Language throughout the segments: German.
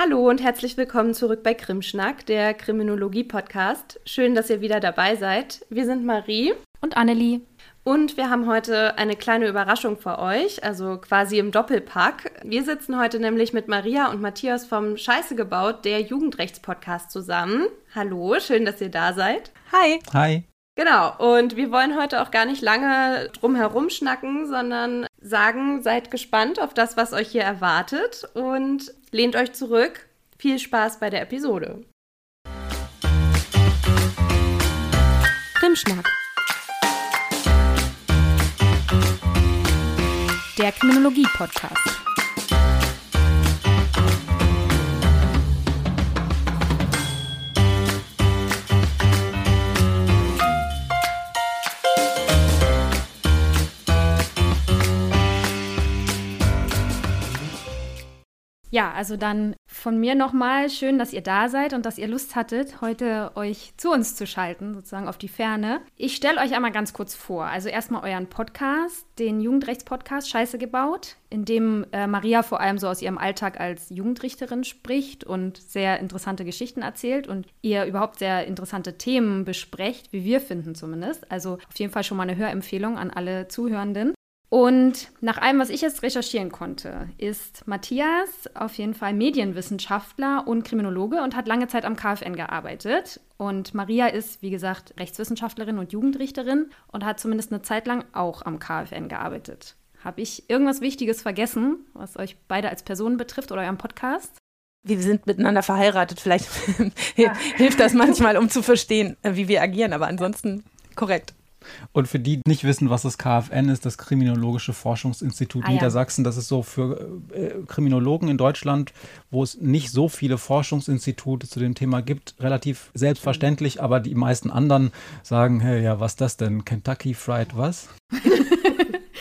Hallo und herzlich willkommen zurück bei Krimschnack, der Kriminologie-Podcast. Schön, dass ihr wieder dabei seid. Wir sind Marie und Annelie. Und wir haben heute eine kleine Überraschung für euch, also quasi im Doppelpack. Wir sitzen heute nämlich mit Maria und Matthias vom Scheiße gebaut, der Jugendrechtspodcast zusammen. Hallo, schön, dass ihr da seid. Hi. Hi. Genau, und wir wollen heute auch gar nicht lange drum herum schnacken, sondern sagen, seid gespannt auf das, was euch hier erwartet und lehnt euch zurück. Viel Spaß bei der Episode. Krimschnack. Der Kriminologie-Podcast. Ja, also dann von mir nochmal schön, dass ihr da seid und dass ihr Lust hattet, heute euch zu uns zu schalten, sozusagen auf die Ferne. Ich stelle euch einmal ganz kurz vor. Also erstmal euren Podcast, den Jugendrechtspodcast Scheiße gebaut, in dem äh, Maria vor allem so aus ihrem Alltag als Jugendrichterin spricht und sehr interessante Geschichten erzählt und ihr überhaupt sehr interessante Themen besprecht, wie wir finden zumindest. Also auf jeden Fall schon mal eine Hörempfehlung an alle Zuhörenden. Und nach allem, was ich jetzt recherchieren konnte, ist Matthias auf jeden Fall Medienwissenschaftler und Kriminologe und hat lange Zeit am KfN gearbeitet. Und Maria ist, wie gesagt, Rechtswissenschaftlerin und Jugendrichterin und hat zumindest eine Zeit lang auch am KfN gearbeitet. Habe ich irgendwas Wichtiges vergessen, was euch beide als Personen betrifft oder euren Podcast? Wir sind miteinander verheiratet. Vielleicht hilft das manchmal, um zu verstehen, wie wir agieren. Aber ansonsten korrekt. Und für die, die nicht wissen, was das KfN ist, das Kriminologische Forschungsinstitut ah, Niedersachsen, das ist so für äh, Kriminologen in Deutschland, wo es nicht so viele Forschungsinstitute zu dem Thema gibt, relativ selbstverständlich, aber die meisten anderen sagen, hey, ja, was das denn? Kentucky Fried was?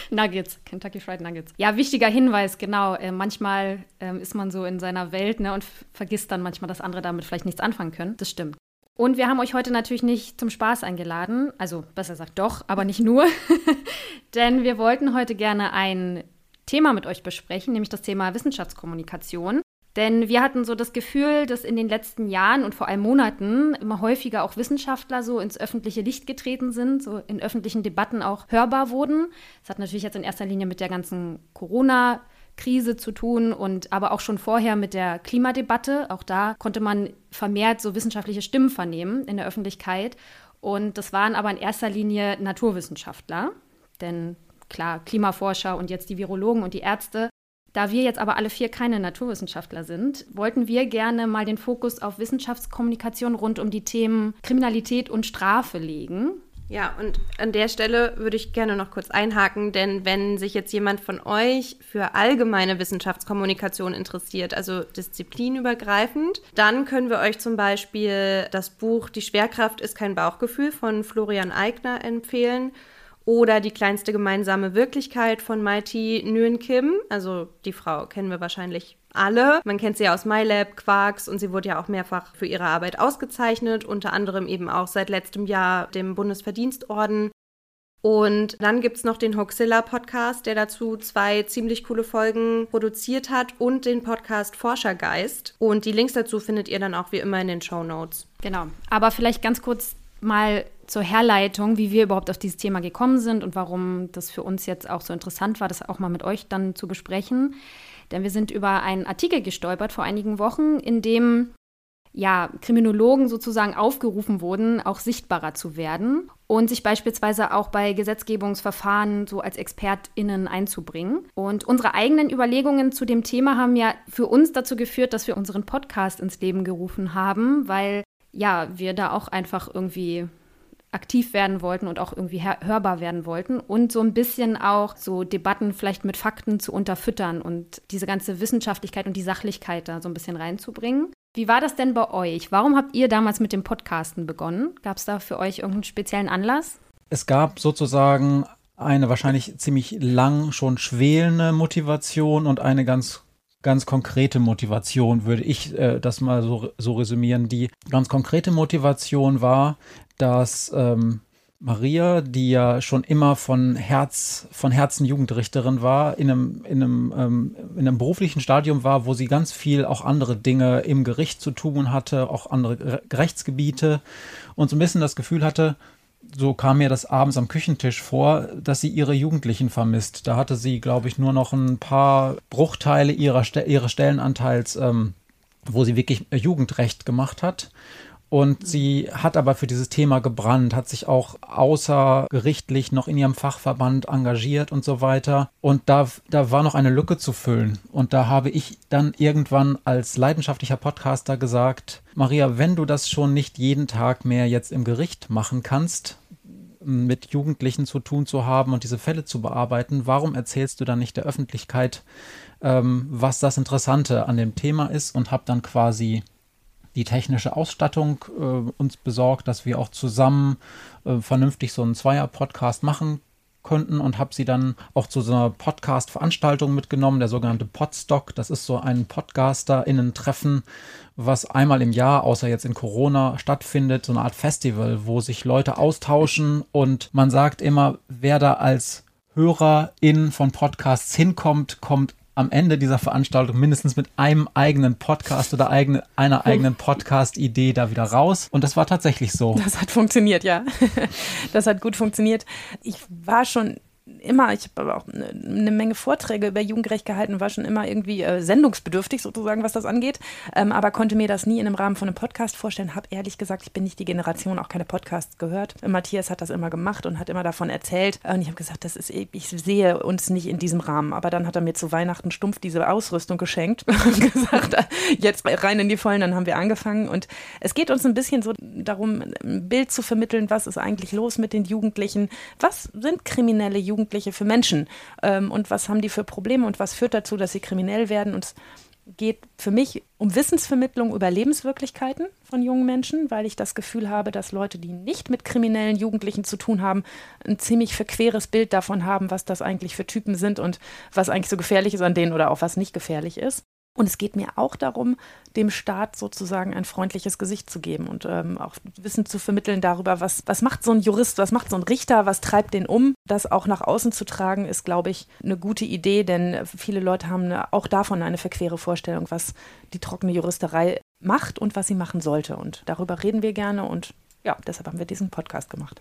Nuggets, Kentucky Fried Nuggets. Ja, wichtiger Hinweis, genau. Äh, manchmal ähm, ist man so in seiner Welt ne, und vergisst dann manchmal, dass andere damit vielleicht nichts anfangen können. Das stimmt. Und wir haben euch heute natürlich nicht zum Spaß eingeladen, also besser gesagt doch, aber nicht nur, denn wir wollten heute gerne ein Thema mit euch besprechen, nämlich das Thema Wissenschaftskommunikation. Denn wir hatten so das Gefühl, dass in den letzten Jahren und vor allem Monaten immer häufiger auch Wissenschaftler so ins öffentliche Licht getreten sind, so in öffentlichen Debatten auch hörbar wurden. Das hat natürlich jetzt in erster Linie mit der ganzen Corona- Krise zu tun und aber auch schon vorher mit der Klimadebatte. Auch da konnte man vermehrt so wissenschaftliche Stimmen vernehmen in der Öffentlichkeit. Und das waren aber in erster Linie Naturwissenschaftler. Denn klar, Klimaforscher und jetzt die Virologen und die Ärzte. Da wir jetzt aber alle vier keine Naturwissenschaftler sind, wollten wir gerne mal den Fokus auf Wissenschaftskommunikation rund um die Themen Kriminalität und Strafe legen. Ja, und an der Stelle würde ich gerne noch kurz einhaken, denn wenn sich jetzt jemand von euch für allgemeine Wissenschaftskommunikation interessiert, also disziplinübergreifend, dann können wir euch zum Beispiel das Buch Die Schwerkraft ist kein Bauchgefühl von Florian Eigner empfehlen oder Die kleinste gemeinsame Wirklichkeit von Mighty Nguyen Kim. Also die Frau kennen wir wahrscheinlich alle. Man kennt sie ja aus MyLab, Quarks und sie wurde ja auch mehrfach für ihre Arbeit ausgezeichnet, unter anderem eben auch seit letztem Jahr dem Bundesverdienstorden. Und dann gibt es noch den Hoaxilla-Podcast, der dazu zwei ziemlich coole Folgen produziert hat und den Podcast Forschergeist. Und die Links dazu findet ihr dann auch wie immer in den Show Notes. Genau. Aber vielleicht ganz kurz mal zur Herleitung, wie wir überhaupt auf dieses Thema gekommen sind und warum das für uns jetzt auch so interessant war, das auch mal mit euch dann zu besprechen. Denn wir sind über einen Artikel gestolpert vor einigen Wochen, in dem ja, Kriminologen sozusagen aufgerufen wurden, auch sichtbarer zu werden und sich beispielsweise auch bei Gesetzgebungsverfahren so als ExpertInnen einzubringen. Und unsere eigenen Überlegungen zu dem Thema haben ja für uns dazu geführt, dass wir unseren Podcast ins Leben gerufen haben, weil ja, wir da auch einfach irgendwie aktiv werden wollten und auch irgendwie hörbar werden wollten und so ein bisschen auch so Debatten vielleicht mit Fakten zu unterfüttern und diese ganze Wissenschaftlichkeit und die Sachlichkeit da so ein bisschen reinzubringen. Wie war das denn bei euch? Warum habt ihr damals mit dem Podcasten begonnen? Gab es da für euch irgendeinen speziellen Anlass? Es gab sozusagen eine wahrscheinlich ziemlich lang schon schwelende Motivation und eine ganz ganz konkrete Motivation, würde ich äh, das mal so, so resümieren. Die ganz konkrete Motivation war, dass ähm, Maria, die ja schon immer von Herz, von Herzen Jugendrichterin war, in einem, in einem, ähm, in einem beruflichen Stadium war, wo sie ganz viel auch andere Dinge im Gericht zu tun hatte, auch andere Rechtsgebiete und so ein bisschen das Gefühl hatte, so kam mir das abends am Küchentisch vor, dass sie ihre Jugendlichen vermisst. Da hatte sie, glaube ich, nur noch ein paar Bruchteile ihrer, ihres Stellenanteils, ähm, wo sie wirklich Jugendrecht gemacht hat. Und sie hat aber für dieses Thema gebrannt, hat sich auch außergerichtlich noch in ihrem Fachverband engagiert und so weiter. Und da, da war noch eine Lücke zu füllen. Und da habe ich dann irgendwann als leidenschaftlicher Podcaster gesagt, Maria, wenn du das schon nicht jeden Tag mehr jetzt im Gericht machen kannst, mit Jugendlichen zu tun zu haben und diese Fälle zu bearbeiten, warum erzählst du dann nicht der Öffentlichkeit, ähm, was das Interessante an dem Thema ist und habe dann quasi die technische Ausstattung äh, uns besorgt, dass wir auch zusammen äh, vernünftig so einen Zweier-Podcast machen könnten und habe sie dann auch zu so einer Podcast-Veranstaltung mitgenommen, der sogenannte Podstock. Das ist so ein Podcaster-Innen-Treffen, was einmal im Jahr, außer jetzt in Corona, stattfindet, so eine Art Festival, wo sich Leute austauschen und man sagt immer, wer da als Hörerin von Podcasts hinkommt, kommt am Ende dieser Veranstaltung mindestens mit einem eigenen Podcast oder eigene, einer eigenen Podcast-Idee da wieder raus. Und das war tatsächlich so. Das hat funktioniert, ja. Das hat gut funktioniert. Ich war schon immer, ich habe auch eine, eine, Menge Vorträge über Jugendrecht gehalten, war schon immer irgendwie äh, sendungsbedürftig sozusagen, was das angeht, ähm, aber konnte mir das nie in einem Rahmen von einem Podcast vorstellen. Habe ehrlich gesagt, ich bin nicht die Generation, auch keine Podcasts gehört. Matthias hat das immer gemacht und hat immer davon erzählt. Und ich habe gesagt, das ist, ich sehe uns nicht in diesem Rahmen. Aber dann hat er mir zu Weihnachten stumpf diese Ausrüstung geschenkt und gesagt, jetzt rein in die Vollen. Dann haben wir angefangen. Und es geht uns ein bisschen so darum, ein Bild zu vermitteln, was ist eigentlich los mit den Jugendlichen? Was sind kriminelle Jugendliche? Jugendliche für Menschen ähm, und was haben die für Probleme und was führt dazu, dass sie kriminell werden. Und es geht für mich um Wissensvermittlung über Lebenswirklichkeiten von jungen Menschen, weil ich das Gefühl habe, dass Leute, die nicht mit kriminellen Jugendlichen zu tun haben, ein ziemlich verqueres Bild davon haben, was das eigentlich für Typen sind und was eigentlich so gefährlich ist an denen oder auch was nicht gefährlich ist. Und es geht mir auch darum, dem Staat sozusagen ein freundliches Gesicht zu geben und ähm, auch Wissen zu vermitteln darüber, was, was macht so ein Jurist, was macht so ein Richter, was treibt den um. Das auch nach außen zu tragen, ist, glaube ich, eine gute Idee, denn viele Leute haben auch davon eine verquere Vorstellung, was die trockene Juristerei macht und was sie machen sollte. Und darüber reden wir gerne und ja, deshalb haben wir diesen Podcast gemacht.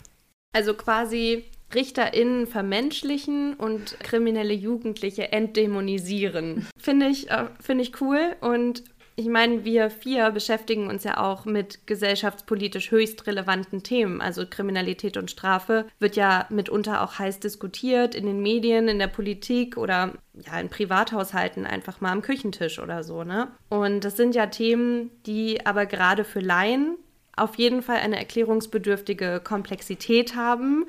Also quasi RichterInnen vermenschlichen und kriminelle Jugendliche entdämonisieren. Finde ich, äh, find ich cool und ich meine, wir vier beschäftigen uns ja auch mit gesellschaftspolitisch höchst relevanten Themen. Also Kriminalität und Strafe wird ja mitunter auch heiß diskutiert in den Medien, in der Politik oder ja in Privathaushalten einfach mal am Küchentisch oder so, ne? Und das sind ja Themen, die aber gerade für Laien auf jeden Fall eine erklärungsbedürftige Komplexität haben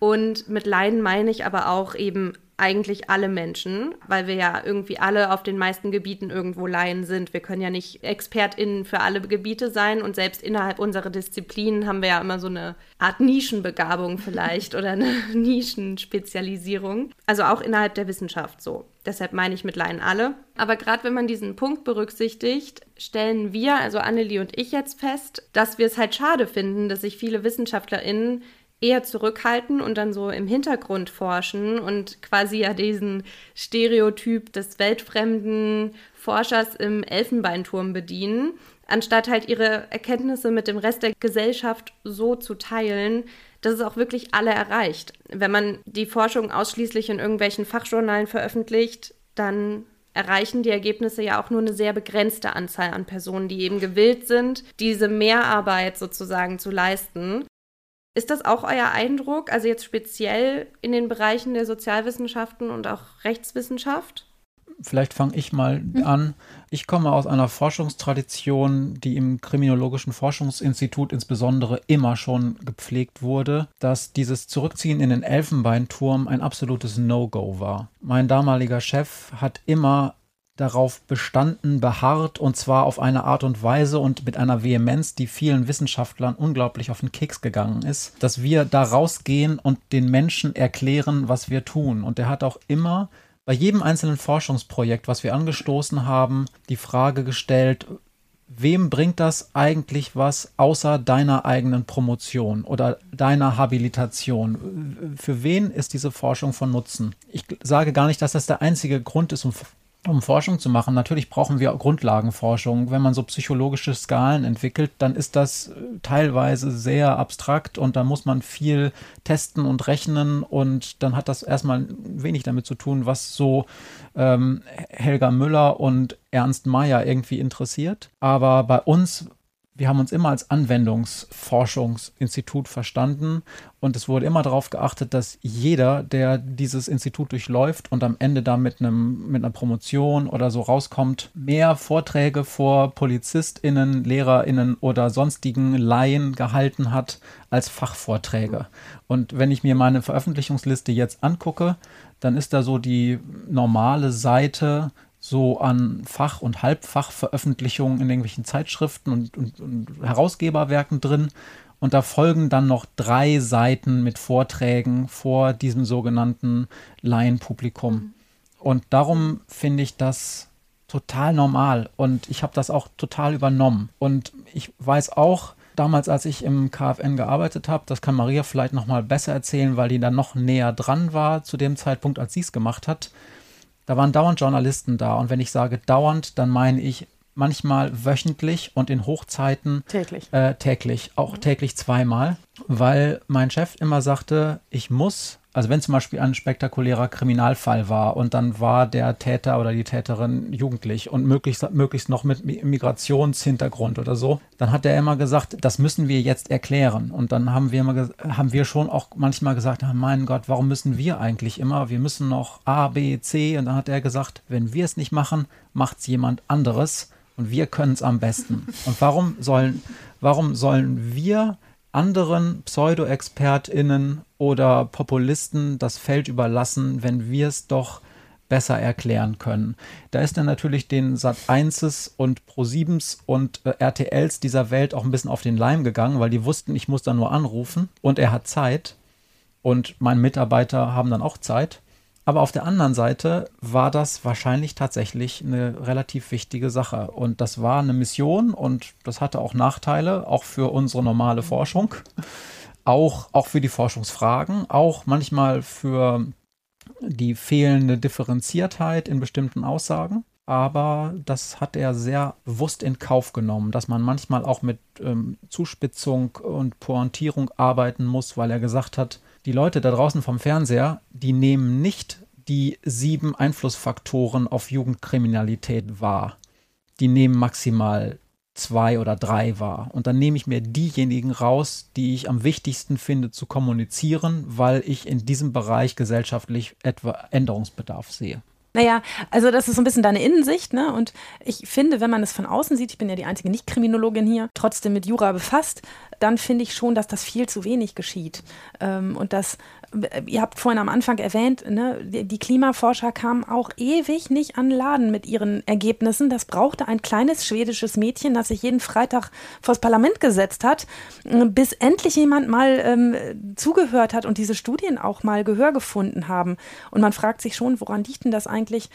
und mit Leiden meine ich aber auch eben eigentlich alle Menschen, weil wir ja irgendwie alle auf den meisten Gebieten irgendwo Laien sind. Wir können ja nicht ExpertInnen für alle Gebiete sein und selbst innerhalb unserer Disziplinen haben wir ja immer so eine Art Nischenbegabung vielleicht oder eine Nischenspezialisierung. Also auch innerhalb der Wissenschaft so. Deshalb meine ich mit Laien alle. Aber gerade wenn man diesen Punkt berücksichtigt, stellen wir, also Annelie und ich jetzt fest, dass wir es halt schade finden, dass sich viele WissenschaftlerInnen eher zurückhalten und dann so im Hintergrund forschen und quasi ja diesen Stereotyp des weltfremden Forschers im Elfenbeinturm bedienen, anstatt halt ihre Erkenntnisse mit dem Rest der Gesellschaft so zu teilen, dass es auch wirklich alle erreicht. Wenn man die Forschung ausschließlich in irgendwelchen Fachjournalen veröffentlicht, dann erreichen die Ergebnisse ja auch nur eine sehr begrenzte Anzahl an Personen, die eben gewillt sind, diese Mehrarbeit sozusagen zu leisten. Ist das auch euer Eindruck, also jetzt speziell in den Bereichen der Sozialwissenschaften und auch Rechtswissenschaft? Vielleicht fange ich mal mhm. an. Ich komme aus einer Forschungstradition, die im Kriminologischen Forschungsinstitut insbesondere immer schon gepflegt wurde, dass dieses Zurückziehen in den Elfenbeinturm ein absolutes No-Go war. Mein damaliger Chef hat immer darauf bestanden, beharrt und zwar auf eine Art und Weise und mit einer Vehemenz, die vielen Wissenschaftlern unglaublich auf den Keks gegangen ist, dass wir da rausgehen und den Menschen erklären, was wir tun. Und er hat auch immer bei jedem einzelnen Forschungsprojekt, was wir angestoßen haben, die Frage gestellt, wem bringt das eigentlich was außer deiner eigenen Promotion oder deiner Habilitation? Für wen ist diese Forschung von Nutzen? Ich sage gar nicht, dass das der einzige Grund ist, um um Forschung zu machen. Natürlich brauchen wir Grundlagenforschung. Wenn man so psychologische Skalen entwickelt, dann ist das äh, teilweise sehr abstrakt und da muss man viel testen und rechnen und dann hat das erstmal wenig damit zu tun, was so ähm, Helga Müller und Ernst Mayr irgendwie interessiert. Aber bei uns wir haben uns immer als Anwendungsforschungsinstitut verstanden und es wurde immer darauf geachtet, dass jeder, der dieses Institut durchläuft und am Ende da mit, einem, mit einer Promotion oder so rauskommt, mehr Vorträge vor PolizistInnen, LehrerInnen oder sonstigen Laien gehalten hat als Fachvorträge. Und wenn ich mir meine Veröffentlichungsliste jetzt angucke, dann ist da so die normale Seite so an Fach- und Halbfachveröffentlichungen in irgendwelchen Zeitschriften und, und, und, Herausgeberwerken drin. Und da folgen dann noch drei Seiten mit Vorträgen vor diesem sogenannten Laienpublikum. Mhm. Und darum finde ich das total normal. Und ich habe das auch total übernommen. Und ich weiß auch, damals, als ich im KfN gearbeitet habe, das kann Maria vielleicht noch mal besser erzählen, weil die dann noch näher dran war zu dem Zeitpunkt, als sie es gemacht hat da waren dauernd Journalisten da. Und wenn ich sage dauernd, dann meine ich manchmal wöchentlich und in Hochzeiten täglich. Äh, täglich, auch mhm. täglich zweimal, weil mein Chef immer sagte, ich muss also wenn zum Beispiel ein spektakulärer Kriminalfall war und dann war der Täter oder die Täterin jugendlich und möglichst, möglichst noch mit Migrationshintergrund oder so, dann hat er immer gesagt, das müssen wir jetzt erklären. Und dann haben wir, immer, haben wir schon auch manchmal gesagt, oh mein Gott, warum müssen wir eigentlich immer? Wir müssen noch A, B, C. Und dann hat er gesagt, wenn wir es nicht machen, macht es jemand anderes und wir können es am besten. Und warum sollen, warum sollen wir anderen Pseudo-ExpertInnen oder Populisten das Feld überlassen, wenn wir es doch besser erklären können. Da ist dann natürlich den Sat 1 und Pro 7s und äh, RTLs dieser Welt auch ein bisschen auf den Leim gegangen, weil die wussten, ich muss da nur anrufen und er hat Zeit und meine Mitarbeiter haben dann auch Zeit. Aber auf der anderen Seite war das wahrscheinlich tatsächlich eine relativ wichtige Sache. Und das war eine Mission und das hatte auch Nachteile, auch für unsere normale Forschung, auch, auch für die Forschungsfragen, auch manchmal für die fehlende Differenziertheit in bestimmten Aussagen. Aber das hat er sehr bewusst in Kauf genommen, dass man manchmal auch mit ähm, Zuspitzung und Pointierung arbeiten muss, weil er gesagt hat, die Leute da draußen vom Fernseher, die nehmen nicht die sieben Einflussfaktoren auf Jugendkriminalität wahr. Die nehmen maximal zwei oder drei wahr. Und dann nehme ich mir diejenigen raus, die ich am wichtigsten finde zu kommunizieren, weil ich in diesem Bereich gesellschaftlich etwa Änderungsbedarf sehe. Naja, also das ist so ein bisschen deine Innensicht, ne? Und ich finde, wenn man es von außen sieht, ich bin ja die einzige Nicht-Kriminologin hier, trotzdem mit Jura befasst, dann finde ich schon, dass das viel zu wenig geschieht. Ähm, und dass ihr habt vorhin am Anfang erwähnt, ne, die Klimaforscher kamen auch ewig nicht an Laden mit ihren Ergebnissen. Das brauchte ein kleines schwedisches Mädchen, das sich jeden Freitag vors Parlament gesetzt hat, bis endlich jemand mal ähm, zugehört hat und diese Studien auch mal Gehör gefunden haben. Und man fragt sich schon, woran liegt denn das eigentlich,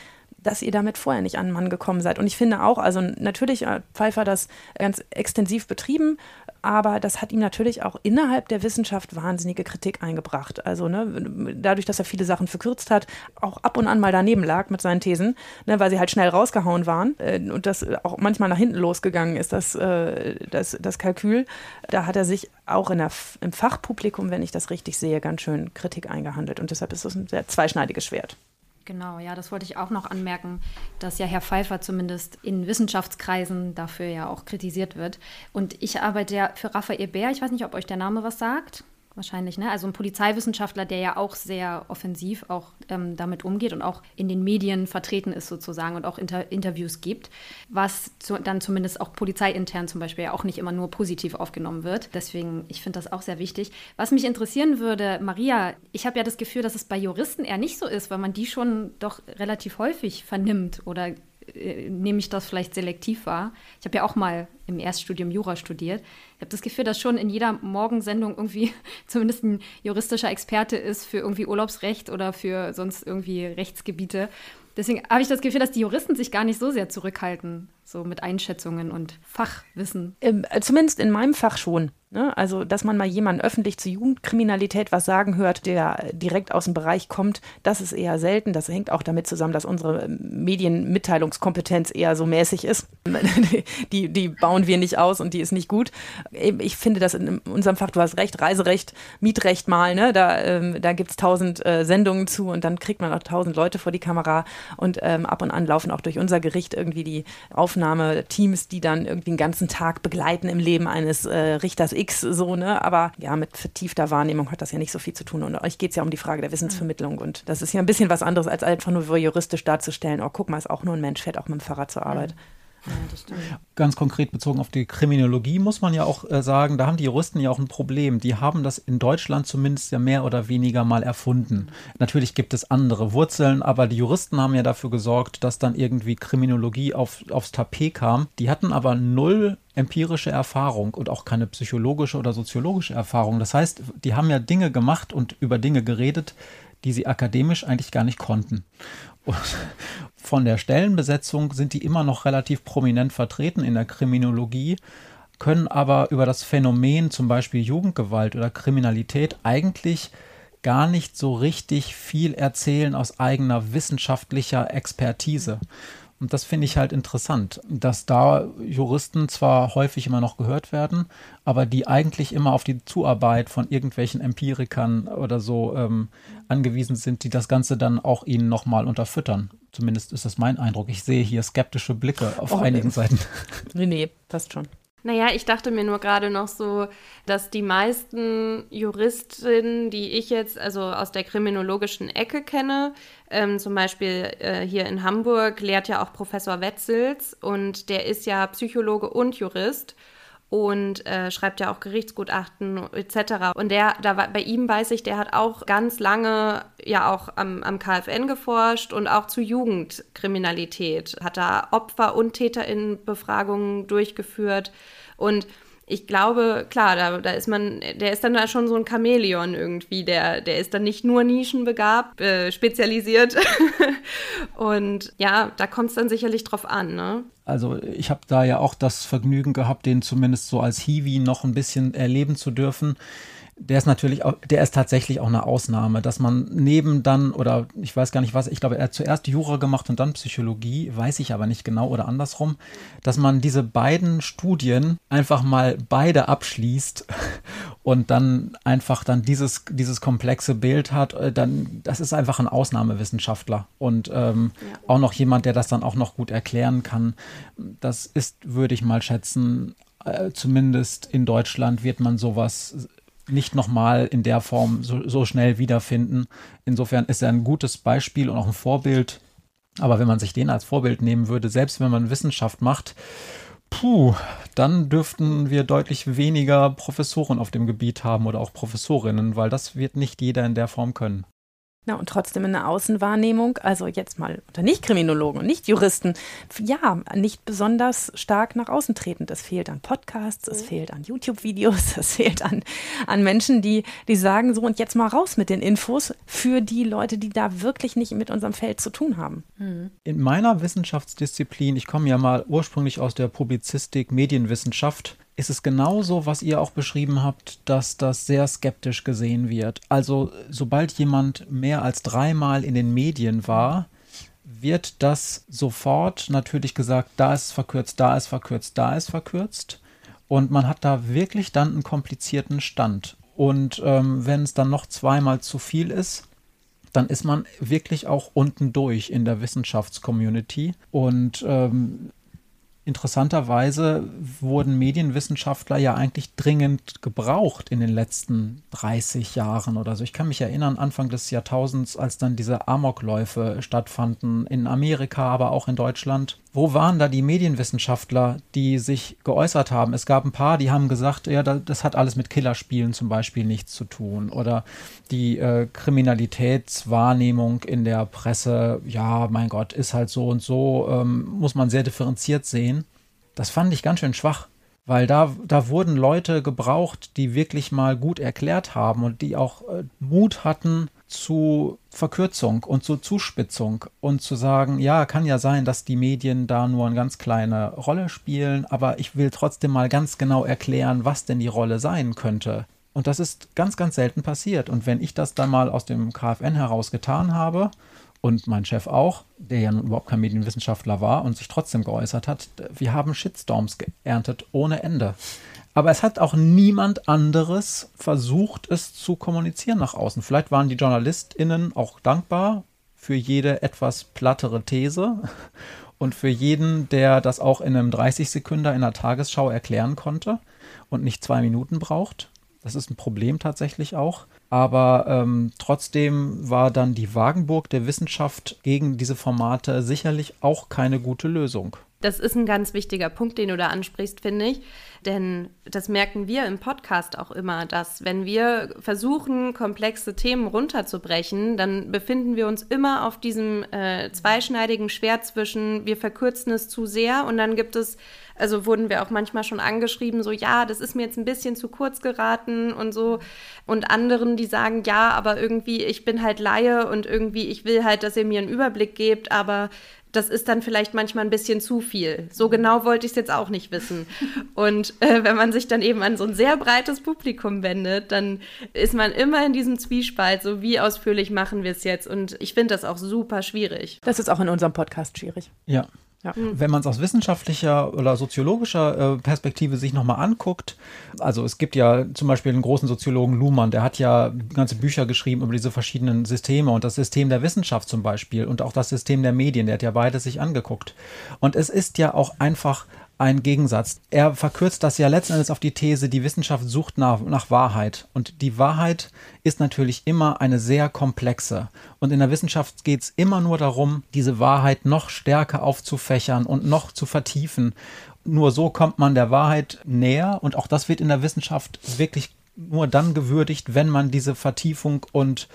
dass ihr damit vorher nicht an den Mann gekommen seid. Und ich finde auch, also natürlich hat Pfeiffer das ganz extensiv betrieben, aber das hat ihm natürlich auch innerhalb der Wissenschaft wahnsinnige Kritik eingebracht. Also ne, dadurch, dass er viele Sachen verkürzt hat, auch ab und an mal daneben lag mit seinen Thesen, ne, weil sie halt schnell rausgehauen waren äh, und das auch manchmal nach hinten losgegangen ist, das, äh, das, das Kalkül. Da hat er sich auch in der, im Fachpublikum, wenn ich das richtig sehe, ganz schön Kritik eingehandelt. Und deshalb ist das ein sehr zweischneidiges Schwert. Genau, ja, das wollte ich auch noch anmerken, dass ja Herr Pfeiffer zumindest in Wissenschaftskreisen dafür ja auch kritisiert wird. Und ich arbeite ja für Raphael Bär, ich weiß nicht, ob euch der Name was sagt wahrscheinlich, ne? Also ein Polizeiwissenschaftler, der ja auch sehr offensiv auch ähm, damit umgeht und auch in den Medien vertreten ist sozusagen und auch Inter Interviews gibt, was zu, dann zumindest auch polizeiintern zum Beispiel ja auch nicht immer nur positiv aufgenommen wird. Deswegen, ich finde das auch sehr wichtig. Was mich interessieren würde, Maria, ich habe ja das Gefühl, dass es bei Juristen eher nicht so ist, weil man die schon doch relativ häufig vernimmt oder äh, nehme ich das vielleicht selektiv wahr. Ich habe ja auch mal im Erststudium Jura studiert. Ich habe das Gefühl, dass schon in jeder Morgensendung irgendwie zumindest ein juristischer Experte ist für irgendwie Urlaubsrecht oder für sonst irgendwie Rechtsgebiete. Deswegen habe ich das Gefühl, dass die Juristen sich gar nicht so sehr zurückhalten, so mit Einschätzungen und Fachwissen. Ähm, zumindest in meinem Fach schon. Ne? Also, dass man mal jemanden öffentlich zur Jugendkriminalität was sagen hört, der direkt aus dem Bereich kommt, das ist eher selten. Das hängt auch damit zusammen, dass unsere Medienmitteilungskompetenz eher so mäßig ist. die, die bauen wir nicht aus und die ist nicht gut. Ich finde das in unserem Fach, du hast recht, Reiserecht, Mietrecht mal, ne? da, ähm, da gibt es tausend äh, Sendungen zu und dann kriegt man auch tausend Leute vor die Kamera und ähm, ab und an laufen auch durch unser Gericht irgendwie die Aufnahmeteams, die dann irgendwie den ganzen Tag begleiten im Leben eines äh, Richters X X so, ne? Aber ja, mit vertiefter Wahrnehmung hat das ja nicht so viel zu tun. Und euch geht es ja um die Frage der Wissensvermittlung. Und das ist ja ein bisschen was anderes, als einfach nur juristisch darzustellen, oh, guck mal, ist auch nur ein Mensch, fährt auch mit dem Fahrrad zur Arbeit. Ja. Ganz konkret bezogen auf die Kriminologie muss man ja auch äh, sagen, da haben die Juristen ja auch ein Problem. Die haben das in Deutschland zumindest ja mehr oder weniger mal erfunden. Mhm. Natürlich gibt es andere Wurzeln, aber die Juristen haben ja dafür gesorgt, dass dann irgendwie Kriminologie auf, aufs Tapet kam. Die hatten aber null empirische Erfahrung und auch keine psychologische oder soziologische Erfahrung. Das heißt, die haben ja Dinge gemacht und über Dinge geredet, die sie akademisch eigentlich gar nicht konnten. Und von der Stellenbesetzung sind die immer noch relativ prominent vertreten in der Kriminologie, können aber über das Phänomen zum Beispiel Jugendgewalt oder Kriminalität eigentlich gar nicht so richtig viel erzählen aus eigener wissenschaftlicher Expertise. Und das finde ich halt interessant, dass da Juristen zwar häufig immer noch gehört werden, aber die eigentlich immer auf die Zuarbeit von irgendwelchen Empirikern oder so ähm, angewiesen sind, die das Ganze dann auch ihnen nochmal unterfüttern. Zumindest ist das mein Eindruck. Ich sehe hier skeptische Blicke auf oh, einigen nee. Seiten. Nee, nee, passt schon. Naja, ich dachte mir nur gerade noch so, dass die meisten Juristinnen, die ich jetzt also aus der kriminologischen Ecke kenne, ähm, zum Beispiel äh, hier in Hamburg lehrt ja auch Professor Wetzels und der ist ja Psychologe und Jurist und äh, schreibt ja auch Gerichtsgutachten etc. Und der, da bei ihm weiß ich, der hat auch ganz lange ja auch am, am KfN geforscht und auch zu Jugendkriminalität, hat da Opfer- und TäterInnenbefragungen durchgeführt. Und ich glaube, klar, da, da ist man, der ist dann da schon so ein Chamäleon irgendwie, der, der ist dann nicht nur nischenbegabt, äh, spezialisiert. und ja, da kommt es dann sicherlich drauf an, ne? Also ich habe da ja auch das Vergnügen gehabt, den zumindest so als Hiwi noch ein bisschen erleben zu dürfen der ist natürlich auch, der ist tatsächlich auch eine Ausnahme, dass man neben dann, oder ich weiß gar nicht was, ich glaube, er hat zuerst Jura gemacht und dann Psychologie, weiß ich aber nicht genau oder andersrum, dass man diese beiden Studien einfach mal beide abschließt und dann einfach dann dieses, dieses komplexe Bild hat, äh, dann, das ist einfach ein Ausnahmewissenschaftler und ähm, ja. auch noch jemand, der das dann auch noch gut erklären kann. Das ist, würde ich mal schätzen, äh, zumindest in Deutschland wird man sowas nicht nochmal in der Form so, so schnell wiederfinden. Insofern ist er ein gutes Beispiel und auch ein Vorbild. Aber wenn man sich den als Vorbild nehmen würde, selbst wenn man Wissenschaft macht, puh, dann dürften wir deutlich weniger Professoren auf dem Gebiet haben oder auch Professorinnen, weil das wird nicht jeder in der Form können. Na, und trotzdem in der Außenwahrnehmung, also jetzt mal unter Nicht-Kriminologen und Nicht-Juristen, ja, nicht besonders stark nach außen tretend. Es fehlt an Podcasts, es mhm. fehlt an YouTube-Videos, es fehlt an, an Menschen, die, die sagen so und jetzt mal raus mit den Infos für die Leute, die da wirklich nicht mit unserem Feld zu tun haben. Mhm. In meiner Wissenschaftsdisziplin, ich komme ja mal ursprünglich aus der Publizistik, Medienwissenschaft, ist es genauso, was ihr auch beschrieben habt, dass das sehr skeptisch gesehen wird. Also sobald jemand mehr als dreimal in den Medien war, wird das sofort natürlich gesagt, da ist verkürzt, da ist verkürzt, da ist verkürzt. Und man hat da wirklich dann einen komplizierten Stand. Und ähm, wenn es dann noch zweimal zu viel ist, dann ist man wirklich auch unten durch in der Wissenschaftscommunity. Und ähm, interessanterweise wurden Medienwissenschaftler ja eigentlich dringend gebraucht in den letzten 30 Jahren oder so. Ich kann mich erinnern, Anfang des Jahrtausends, als dann diese Amokläufe stattfanden in Amerika, aber auch in Deutschland. Wo waren da die Medienwissenschaftler, die sich geäußert haben? Es gab ein paar, die haben gesagt, ja, das hat alles mit Killerspielen zum Beispiel nichts zu tun. Oder die äh, Kriminalitätswahrnehmung in der Presse, ja, mein Gott, ist halt so und so, ähm, muss man sehr differenziert sehen. Das fand ich ganz schön schwach, weil da, da wurden Leute gebraucht, die wirklich mal gut erklärt haben und die auch äh, Mut hatten, zu Verkürzung und zur Zuspitzung und zu sagen, ja, kann ja sein, dass die Medien da nur eine ganz kleine Rolle spielen, aber ich will trotzdem mal ganz genau erklären, was denn die Rolle sein könnte. Und das ist ganz, ganz selten passiert. Und wenn ich das dann mal aus dem KfN heraus getan habe, und mein Chef auch, der ja nun überhaupt kein Medienwissenschaftler war und sich trotzdem geäußert hat, wir haben Shitstorms geerntet ohne Ende. Aber es hat auch niemand anderes versucht, es zu kommunizieren nach außen. Vielleicht waren die JournalistInnen auch dankbar für jede etwas plattere These und für jeden, der das auch in einem 30-Sekünder in der Tagesschau erklären konnte und nicht zwei Minuten braucht. Das ist ein Problem tatsächlich auch. Aber ähm, trotzdem war dann die Wagenburg der Wissenschaft gegen diese Formate sicherlich auch keine gute Lösung. Das ist ein ganz wichtiger Punkt, den du da ansprichst, finde ich. Denn das merken wir im Podcast auch immer, dass wenn wir versuchen, komplexe Themen runterzubrechen, dann befinden wir uns immer auf diesem äh, zweischneidigen Schwert zwischen, wir verkürzen es zu sehr und dann gibt es, also wurden wir auch manchmal schon angeschrieben, so ja, das ist mir jetzt ein bisschen zu kurz geraten und so. Und anderen, die sagen, ja, aber irgendwie, ich bin halt Laie und irgendwie, ich will halt, dass ihr mir einen Überblick gebt, aber das ist dann vielleicht manchmal ein bisschen zu viel. So genau wollte ich es jetzt auch nicht wissen. Und äh, wenn man sich dann eben an so ein sehr breites Publikum wendet, dann ist man immer in diesem Zwiespalt, so wie ausführlich machen wir es jetzt. Und ich finde das auch super schwierig. Das ist auch in unserem Podcast schwierig. Ja. Ja. Wenn man es aus wissenschaftlicher oder soziologischer äh, Perspektive sich nochmal anguckt, also es gibt ja zum Beispiel einen großen Soziologen Luhmann, der hat ja ganze Bücher geschrieben über diese verschiedenen Systeme und das System der Wissenschaft zum Beispiel und auch das System der Medien, der hat ja beides sich angeguckt. Und es ist ja auch einfach ein Gegensatz. Er verkürzt das ja letzten Endes auf die These, die Wissenschaft sucht nach, nach Wahrheit. Und die Wahrheit ist natürlich immer eine sehr komplexe. Und in der Wissenschaft geht es immer nur darum, diese Wahrheit noch stärker aufzufächern und noch zu vertiefen. Nur so kommt man der Wahrheit näher. Und auch das wird in der Wissenschaft wirklich nur dann gewürdigt, wenn man diese Vertiefung und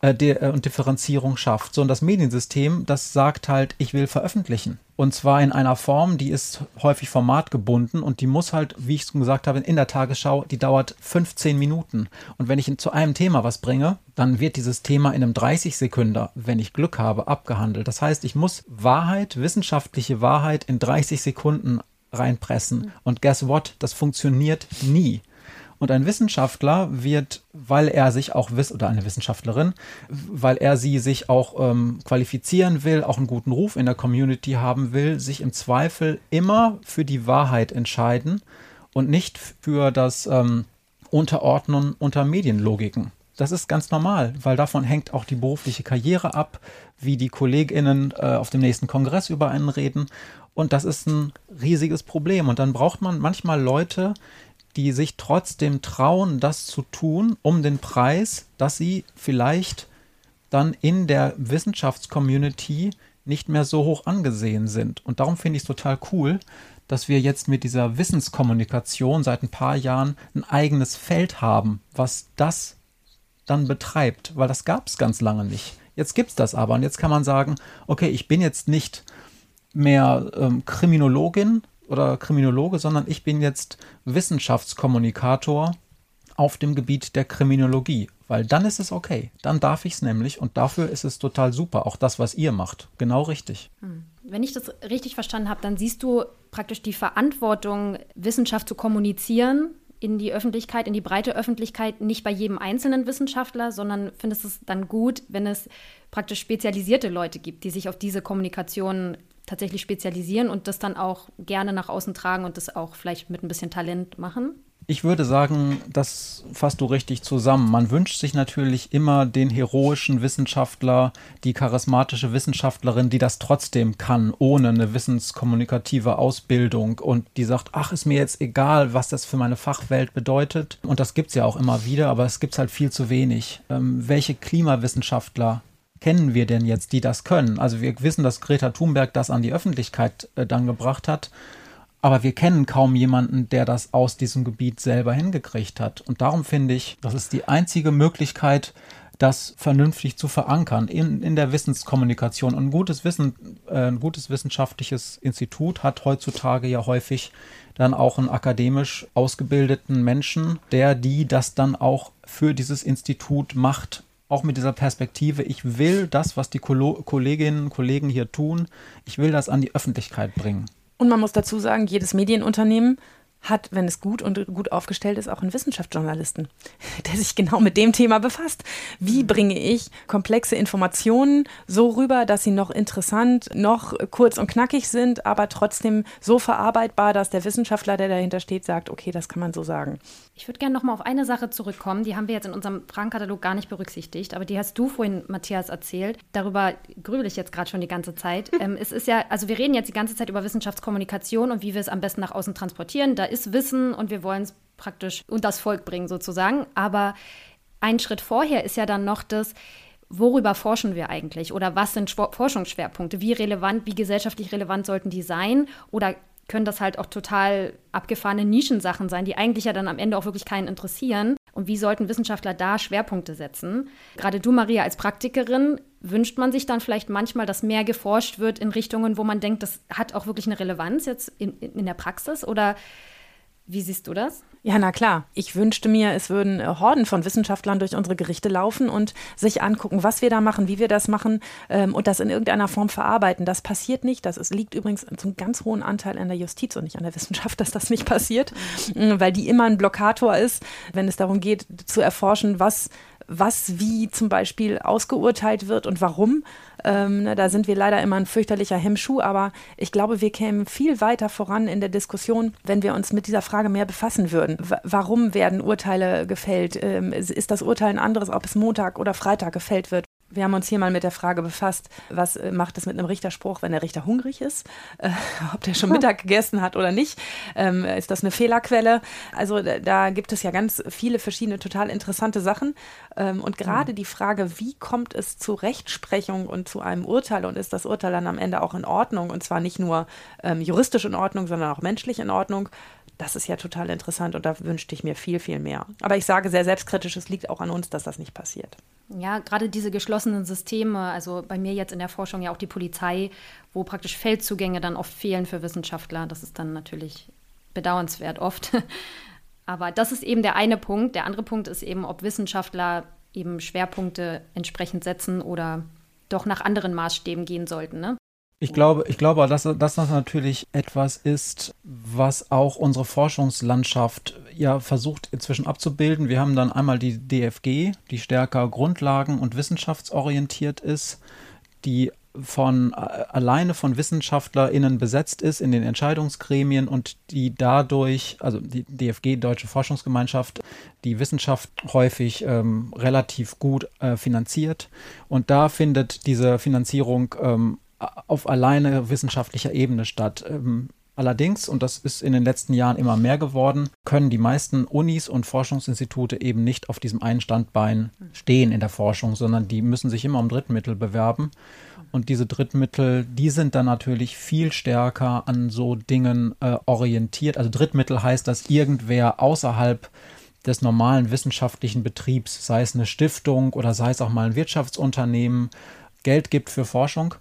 äh, äh, und Differenzierung schafft. So, und das Mediensystem, das sagt halt, ich will veröffentlichen. Und zwar in einer Form, die ist häufig formatgebunden und die muss halt, wie ich schon gesagt habe, in der Tagesschau, die dauert 15 Minuten. Und wenn ich zu einem Thema was bringe, dann wird dieses Thema in einem 30 Sekunden, wenn ich Glück habe, abgehandelt. Das heißt, ich muss Wahrheit, wissenschaftliche Wahrheit in 30 Sekunden reinpressen. Und guess what? Das funktioniert nie. Und ein Wissenschaftler wird, weil er sich auch wiss oder eine Wissenschaftlerin, weil er sie sich auch ähm, qualifizieren will, auch einen guten Ruf in der Community haben will, sich im Zweifel immer für die Wahrheit entscheiden und nicht für das ähm, Unterordnen unter Medienlogiken. Das ist ganz normal, weil davon hängt auch die berufliche Karriere ab, wie die KollegInnen äh, auf dem nächsten Kongress über einen reden. Und das ist ein riesiges Problem. Und dann braucht man manchmal Leute, die sich trotzdem trauen, das zu tun, um den Preis, dass sie vielleicht dann in der Wissenschaftscommunity nicht mehr so hoch angesehen sind. Und darum finde ich es total cool, dass wir jetzt mit dieser Wissenskommunikation seit ein paar Jahren ein eigenes Feld haben, was das dann betreibt, weil das gab es ganz lange nicht. Jetzt gibt es das aber und jetzt kann man sagen, okay, ich bin jetzt nicht mehr ähm, Kriminologin, oder Kriminologe, sondern ich bin jetzt Wissenschaftskommunikator auf dem Gebiet der Kriminologie, weil dann ist es okay. Dann darf ich es nämlich und dafür ist es total super, auch das, was ihr macht. Genau richtig. Hm. Wenn ich das richtig verstanden habe, dann siehst du praktisch die Verantwortung, Wissenschaft zu kommunizieren in die Öffentlichkeit, in die breite Öffentlichkeit, nicht bei jedem einzelnen Wissenschaftler, sondern findest es dann gut, wenn es praktisch spezialisierte Leute gibt, die sich auf diese Kommunikation tatsächlich spezialisieren und das dann auch gerne nach außen tragen und das auch vielleicht mit ein bisschen Talent machen? Ich würde sagen, das fasst du richtig zusammen. Man wünscht sich natürlich immer den heroischen Wissenschaftler, die charismatische Wissenschaftlerin, die das trotzdem kann, ohne eine wissenskommunikative Ausbildung und die sagt, ach, ist mir jetzt egal, was das für meine Fachwelt bedeutet. Und das gibt es ja auch immer wieder, aber es gibt halt viel zu wenig. Ähm, welche Klimawissenschaftler kennen wir denn jetzt, die das können? Also wir wissen, dass Greta Thunberg das an die Öffentlichkeit äh, dann gebracht hat, aber wir kennen kaum jemanden, der das aus diesem Gebiet selber hingekriegt hat. Und darum finde ich, das ist die einzige Möglichkeit, das vernünftig zu verankern in, in der Wissenskommunikation. Und ein gutes, Wissen, äh, ein gutes wissenschaftliches Institut hat heutzutage ja häufig dann auch einen akademisch ausgebildeten Menschen, der die das dann auch für dieses Institut macht auch mit dieser Perspektive, ich will das, was die Kolleginnen und Kollegen hier tun, ich will das an die Öffentlichkeit bringen. Und man muss dazu sagen, jedes Medienunternehmen hat, wenn es gut und gut aufgestellt ist, auch einen Wissenschaftsjournalisten, der sich genau mit dem Thema befasst. Wie bringe ich komplexe Informationen so rüber, dass sie noch interessant, noch kurz und knackig sind, aber trotzdem so verarbeitbar, dass der Wissenschaftler, der dahinter steht, sagt, okay, das kann man so sagen. Ich würde gerne noch mal auf eine Sache zurückkommen, die haben wir jetzt in unserem Fragenkatalog gar nicht berücksichtigt, aber die hast du vorhin, Matthias, erzählt. Darüber grübel ich jetzt gerade schon die ganze Zeit. ähm, es ist ja, also wir reden jetzt die ganze Zeit über Wissenschaftskommunikation und wie wir es am besten nach außen transportieren. Da ist Wissen und wir wollen es praktisch unter das Volk bringen sozusagen. Aber ein Schritt vorher ist ja dann noch das, worüber forschen wir eigentlich oder was sind Forschungsschwerpunkte? Wie relevant, wie gesellschaftlich relevant sollten die sein? Oder können das halt auch total abgefahrene Nischensachen sein, die eigentlich ja dann am Ende auch wirklich keinen interessieren? Und wie sollten Wissenschaftler da Schwerpunkte setzen? Gerade du, Maria, als Praktikerin, wünscht man sich dann vielleicht manchmal, dass mehr geforscht wird in Richtungen, wo man denkt, das hat auch wirklich eine Relevanz jetzt in, in der Praxis? Oder wie siehst du das? Ja, na klar. Ich wünschte mir, es würden äh, Horden von Wissenschaftlern durch unsere Gerichte laufen und sich angucken, was wir da machen, wie wir das machen ähm, und das in irgendeiner Form verarbeiten. Das passiert nicht. Das ist, liegt übrigens zum ganz hohen Anteil an der Justiz und nicht an der Wissenschaft, dass das nicht passiert, mhm. weil die immer ein Blockator ist, wenn es darum geht, zu erforschen, was was wie zum Beispiel ausgeurteilt wird und warum. Ähm, ne, da sind wir leider immer ein fürchterlicher Hemmschuh, aber ich glaube, wir kämen viel weiter voran in der Diskussion, wenn wir uns mit dieser Frage mehr befassen würden. W warum werden Urteile gefällt? Ähm, ist das Urteil ein anderes, ob es Montag oder Freitag gefällt wird? Wir haben uns hier mal mit der Frage befasst, was äh, macht es mit einem Richterspruch, wenn der Richter hungrig ist? Äh, ob der schon Mittag gegessen hat oder nicht? Ähm, ist das eine Fehlerquelle? Also da, da, gibt es ja ganz viele verschiedene total interessante Sachen. Ähm, und gerade mhm. die Frage, wie kommt es zu Rechtsprechung und zu einem Urteil und ist das Urteil dann am Ende auch in Ordnung? Und zwar nicht nur ähm, juristisch in Ordnung, sondern auch menschlich in Ordnung. Das ist ja total interessant und da wünschte ich mir viel, viel mehr. Aber ich sage sehr selbstkritisch, es liegt auch an uns, dass das nicht passiert. Ja, gerade diese geschlossenen Systeme, also bei mir jetzt in der Forschung ja auch die Polizei, wo praktisch Feldzugänge dann oft fehlen für Wissenschaftler. Das ist dann natürlich bedauernswert oft. Aber das ist eben der eine Punkt. Der andere Punkt ist eben, ob Wissenschaftler eben Schwerpunkte entsprechend setzen oder doch nach anderen Maßstäben gehen sollten. Ne? Ich glaube, ich glaube, dass, dass das natürlich etwas ist, was auch unsere Forschungslandschaft ja versucht inzwischen abzubilden. Wir haben dann einmal die DFG, die stärker grundlagen- und wissenschaftsorientiert ist, die von äh, alleine von WissenschaftlerInnen besetzt ist in den Entscheidungsgremien und die dadurch, also die DFG, Deutsche Forschungsgemeinschaft, die Wissenschaft häufig ähm, relativ gut äh, finanziert. Und da findet diese Finanzierung ähm, auf alleine wissenschaftlicher Ebene statt. Ähm, allerdings, und das ist in den letzten Jahren immer mehr geworden, können die meisten Unis und Forschungsinstitute eben nicht auf diesem einen Standbein stehen in der Forschung, sondern die müssen sich immer um Drittmittel bewerben. Und diese Drittmittel, die sind dann natürlich viel stärker an so Dingen äh, orientiert. Also Drittmittel heißt, dass irgendwer außerhalb des normalen wissenschaftlichen Betriebs, sei es eine Stiftung oder sei es auch mal ein Wirtschaftsunternehmen, Geld gibt für Forschung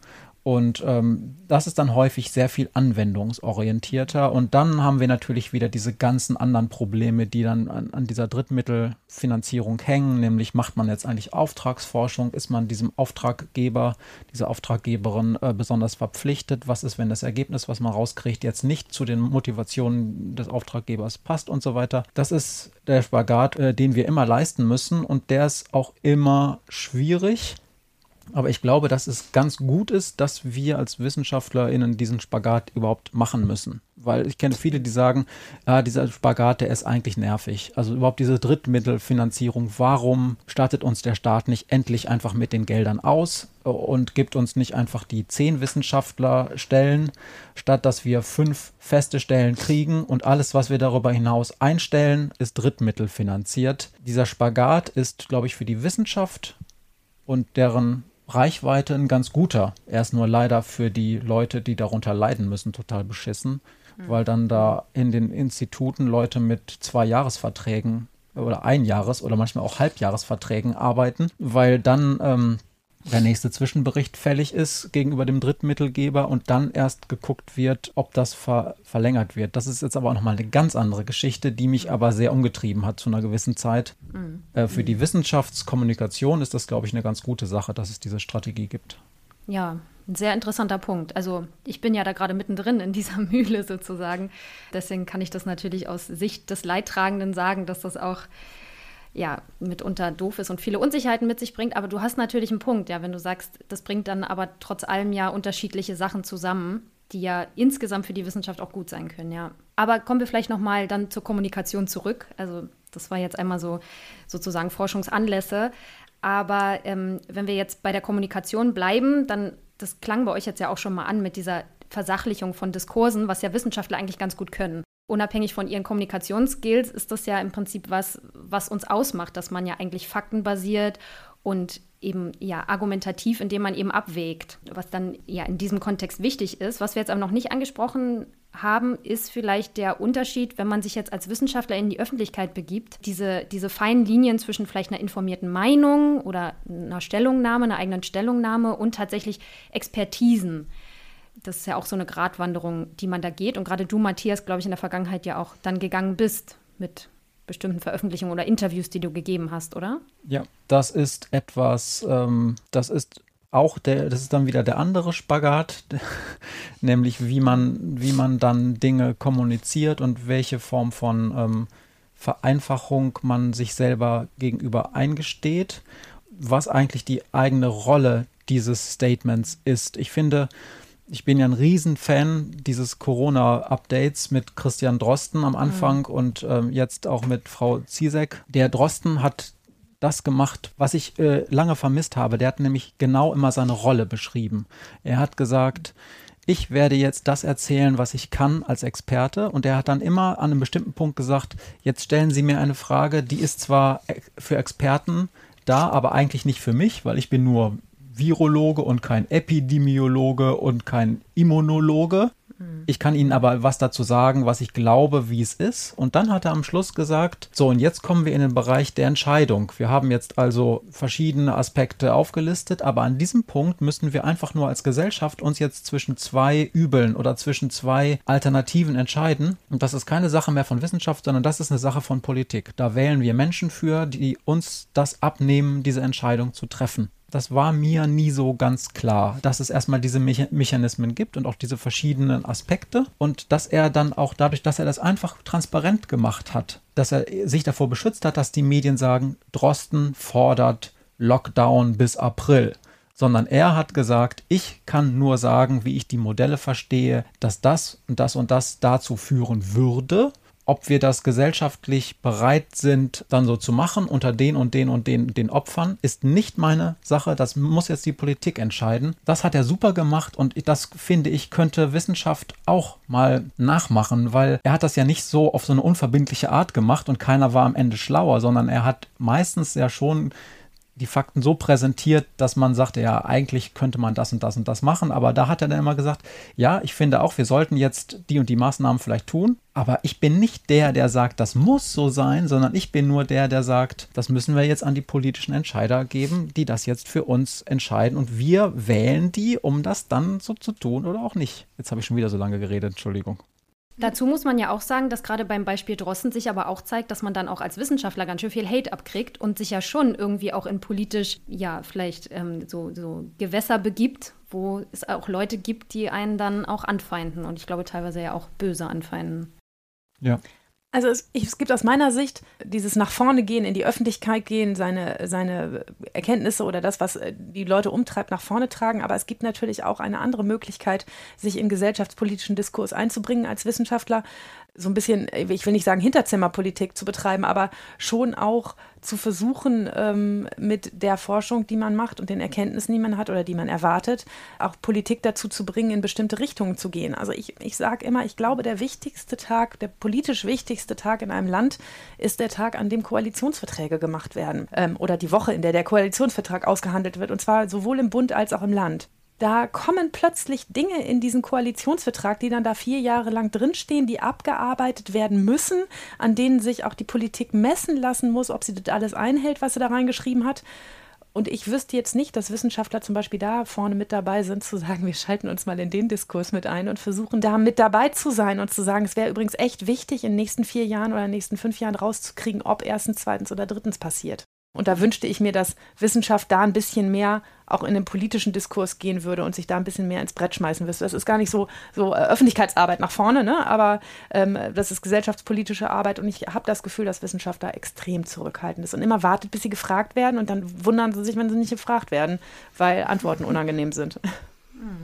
und ähm, das ist dann häufig sehr viel anwendungsorientierter. Und dann haben wir natürlich wieder diese ganzen anderen Probleme, die dann an, an, dieser Drittmittelfinanzierung hängen. Nämlich macht man jetzt eigentlich Auftragsforschung? Ist man diesem Auftraggeber, dieser Auftraggeberin äh, besonders verpflichtet? Was ist, wenn das Ergebnis, was man rauskriegt, jetzt nicht zu den Motivationen des Auftraggebers passt und so weiter? Das ist der Spagat, äh, den wir immer leisten müssen. Und der ist auch immer schwierig aber ich glaube, dass es ganz gut ist, dass wir als WissenschaftlerInnen diesen Spagat überhaupt machen müssen. Weil ich kenne viele, die sagen, ja, dieser Spagat, der ist eigentlich nervig. Also überhaupt diese Drittmittelfinanzierung. Warum startet uns der Staat nicht endlich einfach mit den Geldern aus und gibt uns nicht einfach die zehn Wissenschaftlerstellen, statt dass wir fünf feste Stellen kriegen und alles, was wir darüber hinaus einstellen, ist Drittmittelfinanziert. Dieser Spagat ist, glaube ich, für die Wissenschaft und deren Reichweite ein ganz guter. Er ist nur leider für die Leute, die darunter leiden müssen, total beschissen, mhm. weil dann da in den Instituten Leute mit zwei Jahresverträgen oder Einjahres- oder manchmal auch Halbjahresverträgen arbeiten, weil dann ähm, der nächste Zwischenbericht fällig ist gegenüber dem Drittmittelgeber und dann erst geguckt wird, ob das ver verlängert wird. Das ist jetzt aber auch nochmal eine ganz andere Geschichte, die mich aber sehr umgetrieben hat zu einer gewissen Zeit. Mhm. Äh, für die Wissenschaftskommunikation ist das, glaube ich, eine ganz gute Sache, dass es diese Strategie gibt. Ja, ein sehr interessanter Punkt. Also ich bin ja da gerade mittendrin in dieser Mühle sozusagen. Deswegen kann ich das natürlich aus Sicht des Leidtragenden sagen, dass das auch ja, mitunter doof ist und viele Unsicherheiten mit sich bringt. Aber du hast natürlich einen Punkt, ja, wenn du sagst, das bringt dann aber trotz allem ja unterschiedliche Sachen zusammen, die ja insgesamt für die Wissenschaft auch gut sein können, ja. Aber kommen wir vielleicht nochmal dann zur Kommunikation zurück. Also das war jetzt einmal so sozusagen Forschungsanlässe. Aber ähm, wenn wir jetzt bei der Kommunikation bleiben, dann, das klang bei euch jetzt ja auch schon mal an mit dieser Versachlichung von Diskursen, was ja Wissenschaftler eigentlich ganz gut können unabhängig von ihren Kommunikationsskills ist das ja im Prinzip was, was uns ausmacht, dass man ja eigentlich faktenbasiert und eben ja argumentativ, indem man eben abwägt, was dann ja in diesem Kontext wichtig ist. Was wir jetzt aber noch nicht angesprochen haben, ist vielleicht der Unterschied, wenn man sich jetzt als Wissenschaftler in die Öffentlichkeit begibt, diese, diese feinen Linien zwischen vielleicht einer informierten Meinung oder einer Stellungnahme, einer eigenen Stellungnahme und tatsächlich Expertisen das ist ja auch so eine Gratwanderung, die man da geht. Und gerade du, Matthias, glaube ich, in der Vergangenheit ja auch dann gegangen bist mit bestimmten Veröffentlichungen oder Interviews, die du gegeben hast, oder? Ja, das ist etwas, ähm, das ist auch der, das ist dann wieder der andere Spagat, nämlich wie man, wie man dann Dinge kommuniziert und welche Form von ähm, Vereinfachung man sich selber gegenüber eingesteht, was eigentlich die eigene Rolle dieses Statements ist. Ich finde, ich bin ja ein Riesenfan dieses Corona-Updates mit Christian Drosten am Anfang mhm. und ähm, jetzt auch mit Frau Ziesek. Der Drosten hat das gemacht, was ich äh, lange vermisst habe. Der hat nämlich genau immer seine Rolle beschrieben. Er hat gesagt, ich werde jetzt das erzählen, was ich kann als Experte. Und er hat dann immer an einem bestimmten Punkt gesagt, jetzt stellen Sie mir eine Frage, die ist zwar äh, für Experten da, aber eigentlich nicht für mich, weil ich bin nur Virologe und kein Epidemiologe und kein Immunologe. Mhm. Ich kann Ihnen aber was dazu sagen, was ich glaube, wie es ist. Und dann hat er am Schluss gesagt, so, und jetzt kommen wir in den Bereich der Entscheidung. Wir haben jetzt also verschiedene Aspekte aufgelistet, aber an diesem Punkt müssen wir einfach nur als Gesellschaft uns jetzt zwischen zwei Übeln oder zwischen zwei Alternativen entscheiden. Und das ist keine Sache mehr von Wissenschaft, sondern das ist eine Sache von Politik. Da wählen wir Menschen für, die uns das abnehmen, diese Entscheidung zu treffen das war mir nie so ganz klar, dass es erstmal diese Me Mechanismen gibt und auch diese verschiedenen Aspekte und dass er dann auch dadurch, dass er das einfach transparent gemacht hat, dass er sich davor beschützt hat, dass die Medien sagen, Drosten fordert Lockdown bis April. Sondern er hat gesagt, ich kann nur sagen, wie ich die Modelle verstehe, dass das und das und das dazu führen würde ob wir das gesellschaftlich bereit sind, dann so zu machen, unter den und den und den, den Opfern, ist nicht meine Sache. Das muss jetzt die Politik entscheiden. Das hat er super gemacht und das finde ich, könnte Wissenschaft auch mal nachmachen, weil er hat das ja nicht so auf so eine unverbindliche Art gemacht und keiner war am Ende schlauer, sondern er hat meistens ja schon die Fakten so präsentiert, dass man sagte, ja, eigentlich könnte man das und das und das machen. Aber da hat er dann immer gesagt, ja, ich finde auch, wir sollten jetzt die und die Maßnahmen vielleicht tun. Aber ich bin nicht der, der sagt, das muss so sein, sondern ich bin nur der, der sagt, das müssen wir jetzt an die politischen Entscheider geben, die das jetzt für uns entscheiden. Und wir wählen die, um das dann so zu tun oder auch nicht. Jetzt habe ich schon wieder so lange geredet, Entschuldigung. Dazu muss man ja auch sagen, dass gerade beim Beispiel Drossen sich aber auch zeigt, dass man dann auch als Wissenschaftler ganz schön viel Hate abkriegt und sich ja schon irgendwie auch in politisch, ja, vielleicht ähm, so, so Gewässer begibt, wo es auch Leute gibt, die einen dann auch anfeinden und ich glaube teilweise ja auch böse anfeinden. Ja. Also es, es, gibt aus meiner Sicht dieses nach vorne gehen, in die Öffentlichkeit gehen, seine, seine Erkenntnisse oder das, was äh, die Leute umtreibt, nach vorne tragen. Aber es gibt natürlich auch eine andere Möglichkeit, sich in gesellschaftspolitischen Diskurs einzubringen als Wissenschaftler so ein bisschen, ich will nicht sagen Hinterzimmerpolitik zu betreiben, aber schon auch zu versuchen, ähm, mit der Forschung, die man macht und den Erkenntnissen, die man hat oder die man erwartet, auch Politik dazu zu bringen, in bestimmte Richtungen zu gehen. Also ich, ich sage immer, ich glaube, der wichtigste Tag, der politisch wichtigste Tag in einem Land ist der Tag, an dem Koalitionsverträge gemacht werden ähm, oder die Woche, in der der Koalitionsvertrag ausgehandelt wird und zwar sowohl im Bund als auch im Land da kommen plötzlich Dinge in diesen Koalitionsvertrag, die dann da vier Jahre lang drinstehen, die abgearbeitet werden müssen, an denen sich auch die Politik messen lassen muss, ob sie das alles einhält, was sie da reingeschrieben hat. Und ich wüsste jetzt nicht, dass Wissenschaftler zum Beispiel da vorne mit dabei sind, zu sagen, wir schalten uns mal in den Diskurs mit ein und versuchen da mit dabei zu sein und zu sagen, es wäre übrigens echt wichtig, in den nächsten vier Jahren oder in den nächsten fünf Jahren rauszukriegen, ob erstens, zweitens oder drittens passiert. Und da wünschte ich mir, dass Wissenschaft da ein bisschen mehr auch in den politischen Diskurs gehen würde und sich da ein bisschen mehr ins Brett schmeißen würde. Das ist gar nicht so, so äh, Öffentlichkeitsarbeit nach vorne, ne? aber ähm, das ist gesellschaftspolitische Arbeit und ich habe das Gefühl, dass Wissenschaft da extrem zurückhaltend ist und immer wartet, bis sie gefragt werden und dann wundern sie sich, wenn sie nicht gefragt werden, weil Antworten unangenehm sind.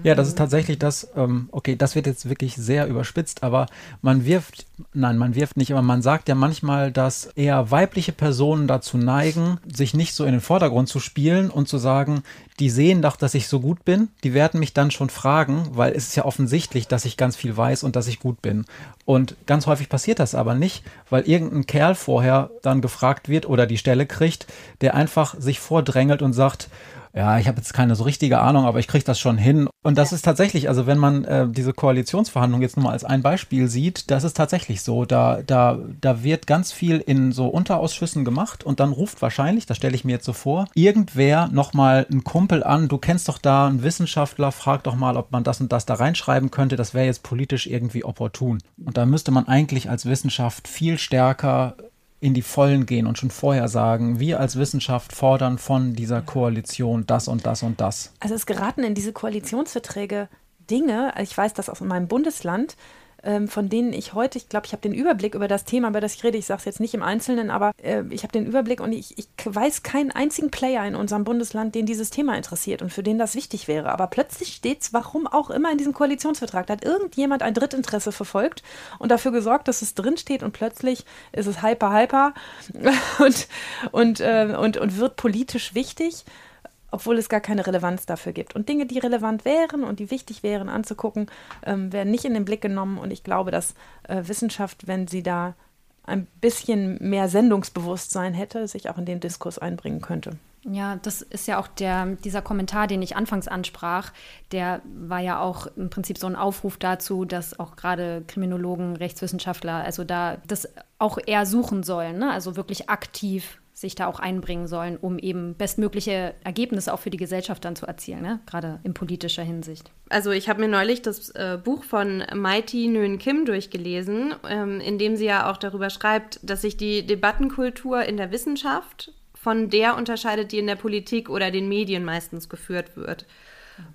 Ja, das ist tatsächlich das, ähm, okay, das wird jetzt wirklich sehr überspitzt, aber man wirft, nein, man wirft nicht, aber man sagt ja manchmal, dass eher weibliche Personen dazu neigen, sich nicht so in den Vordergrund zu spielen und zu sagen, die sehen doch, dass ich so gut bin, die werden mich dann schon fragen, weil es ist ja offensichtlich, dass ich ganz viel weiß und dass ich gut bin. Und ganz häufig passiert das aber nicht, weil irgendein Kerl vorher dann gefragt wird oder die Stelle kriegt, der einfach sich vordrängelt und sagt, ja, ich habe jetzt keine so richtige Ahnung, aber ich kriege das schon hin. Und das ist tatsächlich, also wenn man äh, diese Koalitionsverhandlungen jetzt nur mal als ein Beispiel sieht, das ist tatsächlich so. Da, da, da wird ganz viel in so Unterausschüssen gemacht und dann ruft wahrscheinlich, das stelle ich mir jetzt so vor, irgendwer nochmal einen Kumpel an, du kennst doch da einen Wissenschaftler, frag doch mal, ob man das und das da reinschreiben könnte, das wäre jetzt politisch irgendwie opportun. Und da müsste man eigentlich als Wissenschaft viel stärker in die Vollen gehen und schon vorher sagen, wir als Wissenschaft fordern von dieser Koalition das und das und das. Also es geraten in diese Koalitionsverträge Dinge, ich weiß das aus meinem Bundesland, ähm, von denen ich heute, ich glaube, ich habe den Überblick über das Thema, über das ich rede. Ich sage es jetzt nicht im Einzelnen, aber äh, ich habe den Überblick und ich, ich weiß keinen einzigen Player in unserem Bundesland, den dieses Thema interessiert und für den das wichtig wäre. Aber plötzlich steht es, warum auch immer, in diesem Koalitionsvertrag. Da hat irgendjemand ein Drittinteresse verfolgt und dafür gesorgt, dass es drinsteht und plötzlich ist es hyper, hyper und, und, äh, und, und wird politisch wichtig obwohl es gar keine Relevanz dafür gibt. Und Dinge, die relevant wären und die wichtig wären anzugucken, ähm, werden nicht in den Blick genommen. Und ich glaube, dass äh, Wissenschaft, wenn sie da ein bisschen mehr Sendungsbewusstsein hätte, sich auch in den Diskurs einbringen könnte. Ja, das ist ja auch der, dieser Kommentar, den ich anfangs ansprach, der war ja auch im Prinzip so ein Aufruf dazu, dass auch gerade Kriminologen, Rechtswissenschaftler, also da das auch eher suchen sollen, ne? also wirklich aktiv sich da auch einbringen sollen, um eben bestmögliche Ergebnisse auch für die Gesellschaft dann zu erzielen, ne? gerade in politischer Hinsicht. Also ich habe mir neulich das äh, Buch von Mighty Nguyen Kim durchgelesen, ähm, in dem sie ja auch darüber schreibt, dass sich die Debattenkultur in der Wissenschaft von der unterscheidet, die in der Politik oder den Medien meistens geführt wird.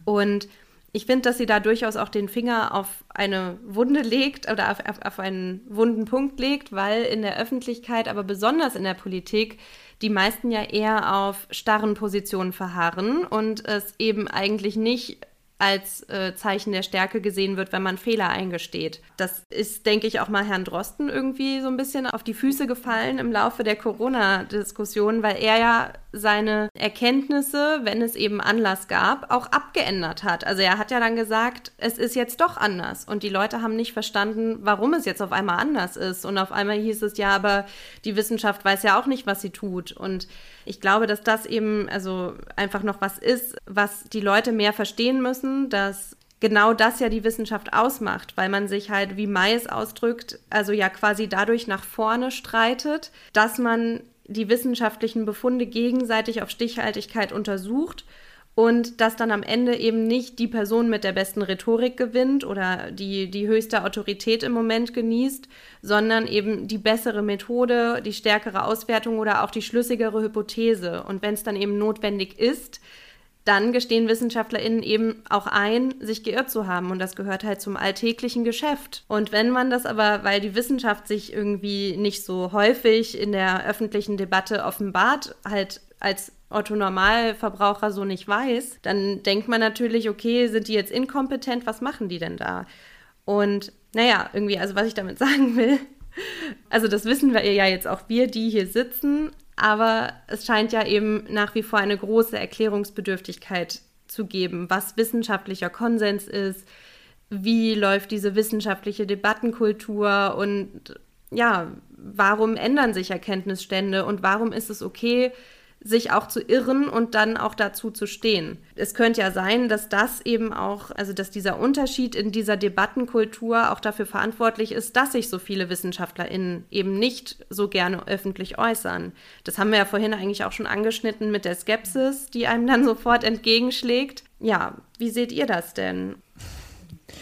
Und ich finde, dass sie da durchaus auch den Finger auf eine Wunde legt oder auf, auf, auf, einen wunden Punkt legt, weil in der Öffentlichkeit, aber besonders in der Politik, die meisten ja eher auf starren Positionen verharren und es eben eigentlich nicht als äh, Zeichen der Stärke gesehen wird, wenn man Fehler eingesteht. Das ist, denke ich, auch mal Herrn Drosten irgendwie so ein bisschen auf die Füße gefallen im Laufe der Corona-Diskussion, weil er ja seine Erkenntnisse, wenn es eben Anlass gab, auch abgeändert hat. Also er hat ja dann gesagt, es ist jetzt doch anders. Und die Leute haben nicht verstanden, warum es jetzt auf einmal anders ist. Und auf einmal hieß es ja, aber die Wissenschaft weiß ja auch nicht, was sie tut. Und ich glaube, dass das eben also einfach noch was ist, was die Leute mehr verstehen müssen, dass genau das ja die Wissenschaft ausmacht, weil man sich halt, wie Mais ausdrückt, also ja quasi dadurch nach vorne streitet, dass man die wissenschaftlichen Befunde gegenseitig auf Stichhaltigkeit untersucht und dass dann am Ende eben nicht die Person mit der besten Rhetorik gewinnt oder die die höchste Autorität im Moment genießt, sondern eben die bessere Methode, die stärkere Auswertung oder auch die schlüssigere Hypothese. Und wenn es dann eben notwendig ist, dann gestehen WissenschaftlerInnen eben auch ein, sich geirrt zu haben. Und das gehört halt zum alltäglichen Geschäft. Und wenn man das aber, weil die Wissenschaft sich irgendwie nicht so häufig in der öffentlichen Debatte offenbart, halt als Otto Normalverbraucher so nicht weiß, dann denkt man natürlich, okay, sind die jetzt inkompetent? Was machen die denn da? Und naja, irgendwie, also was ich damit sagen will, also das wissen wir ja jetzt auch wir, die hier sitzen, aber es scheint ja eben nach wie vor eine große Erklärungsbedürftigkeit zu geben, was wissenschaftlicher Konsens ist, wie läuft diese wissenschaftliche Debattenkultur und ja, warum ändern sich Erkenntnisstände und warum ist es okay, sich auch zu irren und dann auch dazu zu stehen. Es könnte ja sein, dass das eben auch, also dass dieser Unterschied in dieser Debattenkultur auch dafür verantwortlich ist, dass sich so viele WissenschaftlerInnen eben nicht so gerne öffentlich äußern. Das haben wir ja vorhin eigentlich auch schon angeschnitten mit der Skepsis, die einem dann sofort entgegenschlägt. Ja, wie seht ihr das denn?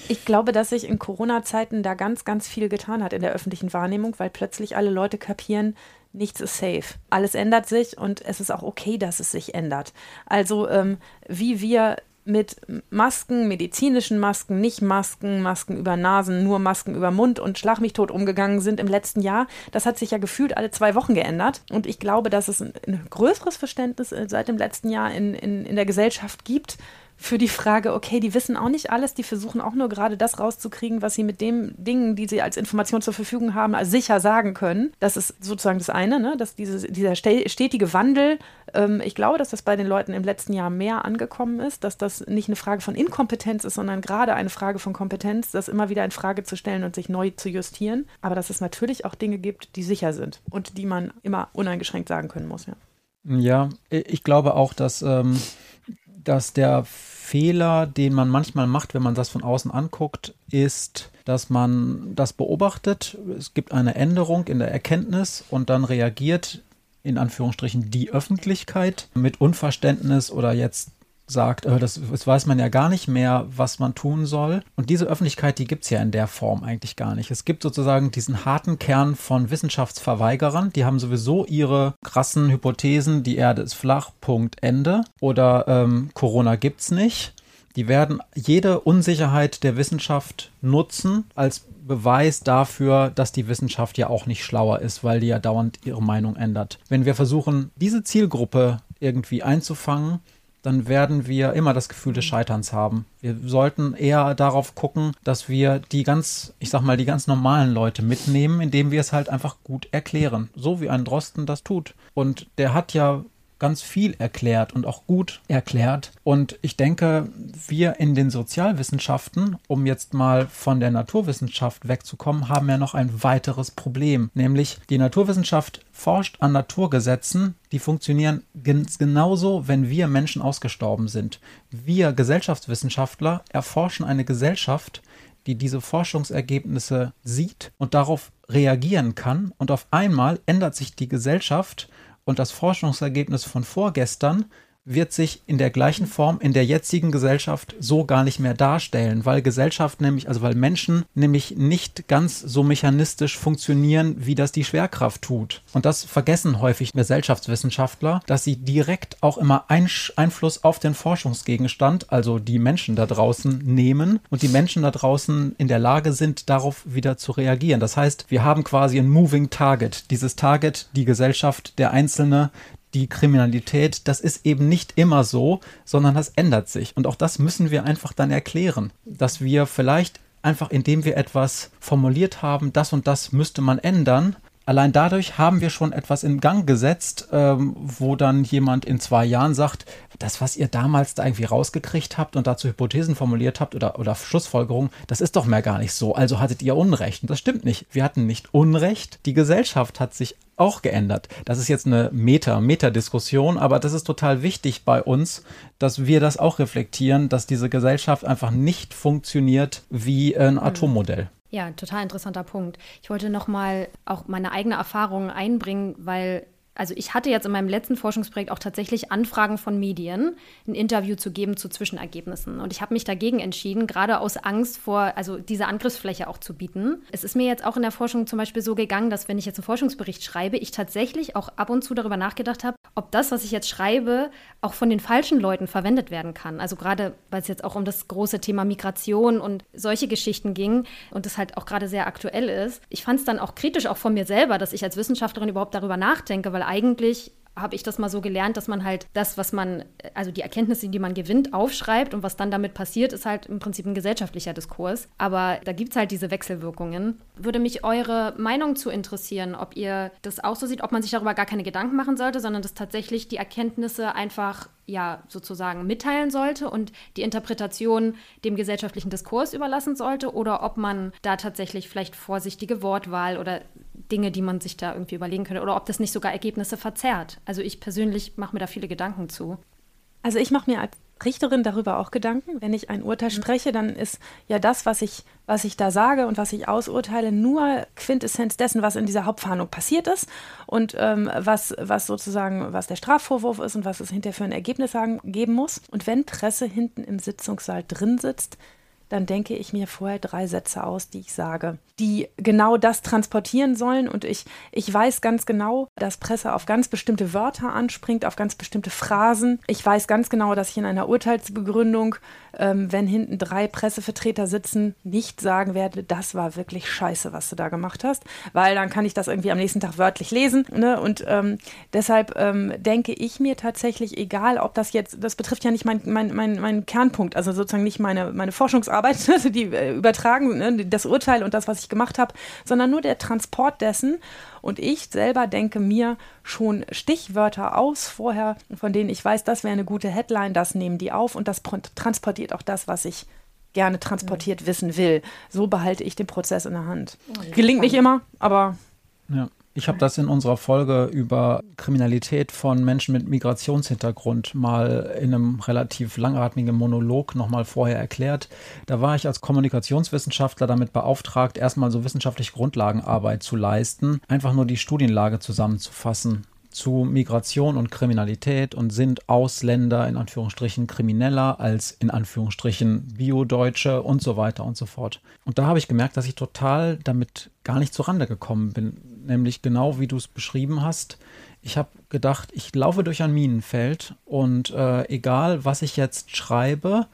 Ich glaube, dass sich in Corona-Zeiten da ganz, ganz viel getan hat in der öffentlichen Wahrnehmung, weil plötzlich alle Leute kapieren, nichts ist safe. Alles ändert sich und es ist auch okay, dass es sich ändert. Also ähm, wie wir mit Masken, medizinischen Masken, nicht Masken, Masken über Nasen, nur Masken über Mund und Schlag mich tot umgegangen sind im letzten Jahr. Das hat sich ja gefühlt alle zwei Wochen geändert. Und ich glaube, dass es ein, ein größeres Verständnis äh, seit dem letzten Jahr in, in, in der Gesellschaft gibt für die Frage, okay, die wissen auch nicht alles, die versuchen auch nur gerade das rauszukriegen, was sie mit den Dingen, die sie als Information zur Verfügung haben, sicher sagen können. Das ist sozusagen das eine, ne? dass diese, dieser stetige Wandel, ähm, ich glaube, dass das bei den Leuten im letzten Jahr mehr angekommen ist, dass das nicht eine Frage von Inkompetenz ist, sondern gerade eine Frage von Kompetenz, das immer wieder in Frage zu stellen und sich neu zu justieren. Aber dass es natürlich auch Dinge gibt, die sicher sind und die man immer uneingeschränkt sagen können muss. Ja, ja ich glaube auch, dass. Ähm dass der Fehler, den man manchmal macht, wenn man das von außen anguckt, ist, dass man das beobachtet. Es gibt eine Änderung in der Erkenntnis und dann reagiert in Anführungsstrichen die Öffentlichkeit mit Unverständnis oder jetzt sagt, äh, das, das, weiß man ja gar nicht mehr, was man tun soll. Und diese Öffentlichkeit, die gibt es ja in der Form eigentlich gar nicht. Es gibt sozusagen diesen harten Kern von Wissenschaftsverweigerern, die haben sowieso ihre krassen Hypothesen, die Erde ist flach, Punkt, Ende. Oder ähm, Corona gibt's nicht. Die werden jede Unsicherheit der Wissenschaft nutzen als Beweis dafür, dass die Wissenschaft ja auch nicht schlauer ist, weil die ja dauernd ihre Meinung ändert. Wenn wir versuchen, diese Zielgruppe irgendwie einzufangen, dann werden wir immer das Gefühl des Scheiterns haben. Wir sollten eher darauf gucken, dass wir die ganz, ich sag mal, die ganz normalen Leute mitnehmen, indem wir es halt einfach gut erklären. So wie ein Drosten das tut. Und der hat ja ganz viel erklärt und auch gut erklärt. Und ich denke, wir in den Sozialwissenschaften, um jetzt mal von der Naturwissenschaft wegzukommen, haben ja noch ein weiteres Problem. Nämlich die Naturwissenschaft forscht an Naturgesetzen, die funktionieren genauso, wenn wir Menschen ausgestorben sind. Wir Gesellschaftswissenschaftler erforschen eine Gesellschaft, die diese Forschungsergebnisse sieht und darauf reagieren kann. Und auf einmal ändert sich die Gesellschaft und das Forschungsergebnis von vorgestern wird sich in der gleichen Form in der jetzigen Gesellschaft so gar nicht mehr darstellen, weil Gesellschaft nämlich, also weil Menschen nämlich nicht ganz so mechanistisch funktionieren, wie das die Schwerkraft tut. Und das vergessen häufig Gesellschaftswissenschaftler, dass sie direkt auch immer Einfluss auf den Forschungsgegenstand, also die Menschen da draußen, nehmen und die Menschen da draußen in der Lage sind, darauf wieder zu reagieren. Das heißt, wir haben quasi ein Moving Target. Dieses Target, die Gesellschaft, der Einzelne, die Kriminalität, das ist eben nicht immer so, sondern das ändert sich. Und auch das müssen wir einfach dann erklären, dass wir vielleicht einfach, indem wir etwas formuliert haben, das und das müsste man ändern, allein dadurch haben wir schon etwas in Gang gesetzt, ähm, wo dann jemand in zwei Jahren sagt, das, was ihr damals da irgendwie rausgekriegt habt und dazu Hypothesen formuliert habt oder, oder Schlussfolgerungen, das ist doch mehr gar nicht so. Also hattet ihr Unrecht. Und das stimmt nicht. Wir hatten nicht Unrecht. Die Gesellschaft hat sich auch geändert. Das ist jetzt eine Meta, Meta-Diskussion, aber das ist total wichtig bei uns, dass wir das auch reflektieren, dass diese Gesellschaft einfach nicht funktioniert wie ein. Atommodell. Ja, total interessanter Punkt. Ich wollte noch mal auch meine eigene Erfahrung einbringen, weil also ich hatte jetzt in meinem letzten Forschungsprojekt auch tatsächlich Anfragen von Medien, ein Interview zu geben zu Zwischenergebnissen. Und ich habe mich dagegen entschieden, gerade aus Angst vor, also diese Angriffsfläche auch zu bieten. Es ist mir jetzt auch in der Forschung zum Beispiel so gegangen, dass wenn ich jetzt einen Forschungsbericht schreibe, ich tatsächlich auch ab und zu darüber nachgedacht habe, ob das, was ich jetzt schreibe, auch von den falschen Leuten verwendet werden kann. Also gerade, weil es jetzt auch um das große Thema Migration und solche Geschichten ging und das halt auch gerade sehr aktuell ist. Ich fand es dann auch kritisch, auch von mir selber, dass ich als Wissenschaftlerin überhaupt darüber nachdenke, weil eigentlich habe ich das mal so gelernt, dass man halt das, was man, also die Erkenntnisse, die man gewinnt, aufschreibt und was dann damit passiert, ist halt im Prinzip ein gesellschaftlicher Diskurs. Aber da gibt es halt diese Wechselwirkungen. Würde mich eure Meinung zu interessieren, ob ihr das auch so seht, ob man sich darüber gar keine Gedanken machen sollte, sondern dass tatsächlich die Erkenntnisse einfach ja sozusagen mitteilen sollte und die Interpretation dem gesellschaftlichen Diskurs überlassen sollte oder ob man da tatsächlich vielleicht vorsichtige Wortwahl oder Dinge, die man sich da irgendwie überlegen könnte oder ob das nicht sogar Ergebnisse verzerrt. Also ich persönlich mache mir da viele Gedanken zu. Also ich mache mir als Richterin darüber auch Gedanken. Wenn ich ein Urteil mhm. spreche, dann ist ja das, was ich, was ich da sage und was ich ausurteile, nur Quintessenz dessen, was in dieser Hauptverhandlung passiert ist und ähm, was, was sozusagen, was der Strafvorwurf ist und was es hinterher für ein Ergebnis sagen, geben muss. Und wenn Presse hinten im Sitzungssaal drin sitzt, dann denke ich mir vorher drei Sätze aus, die ich sage, die genau das transportieren sollen. Und ich, ich weiß ganz genau, dass Presse auf ganz bestimmte Wörter anspringt, auf ganz bestimmte Phrasen. Ich weiß ganz genau, dass ich in einer Urteilsbegründung, ähm, wenn hinten drei Pressevertreter sitzen, nicht sagen werde, das war wirklich scheiße, was du da gemacht hast, weil dann kann ich das irgendwie am nächsten Tag wörtlich lesen. Ne? Und ähm, deshalb ähm, denke ich mir tatsächlich, egal ob das jetzt, das betrifft ja nicht meinen mein, mein, mein Kernpunkt, also sozusagen nicht meine, meine Forschungsarbeit, Arbeit, also die äh, übertragen, ne, das Urteil und das, was ich gemacht habe, sondern nur der Transport dessen. Und ich selber denke mir schon Stichwörter aus vorher, von denen ich weiß, das wäre eine gute Headline, das nehmen die auf und das transportiert auch das, was ich gerne transportiert mhm. wissen will. So behalte ich den Prozess in der Hand. Gelingt nicht immer, aber. Ja. Ich habe das in unserer Folge über Kriminalität von Menschen mit Migrationshintergrund mal in einem relativ langatmigen Monolog nochmal vorher erklärt. Da war ich als Kommunikationswissenschaftler damit beauftragt, erstmal so wissenschaftliche Grundlagenarbeit zu leisten, einfach nur die Studienlage zusammenzufassen zu Migration und Kriminalität und sind Ausländer in Anführungsstrichen krimineller als in Anführungsstrichen Bio-Deutsche und so weiter und so fort. Und da habe ich gemerkt, dass ich total damit gar nicht zurande gekommen bin, nämlich genau wie du es beschrieben hast. Ich habe gedacht, ich laufe durch ein Minenfeld und äh, egal, was ich jetzt schreibe,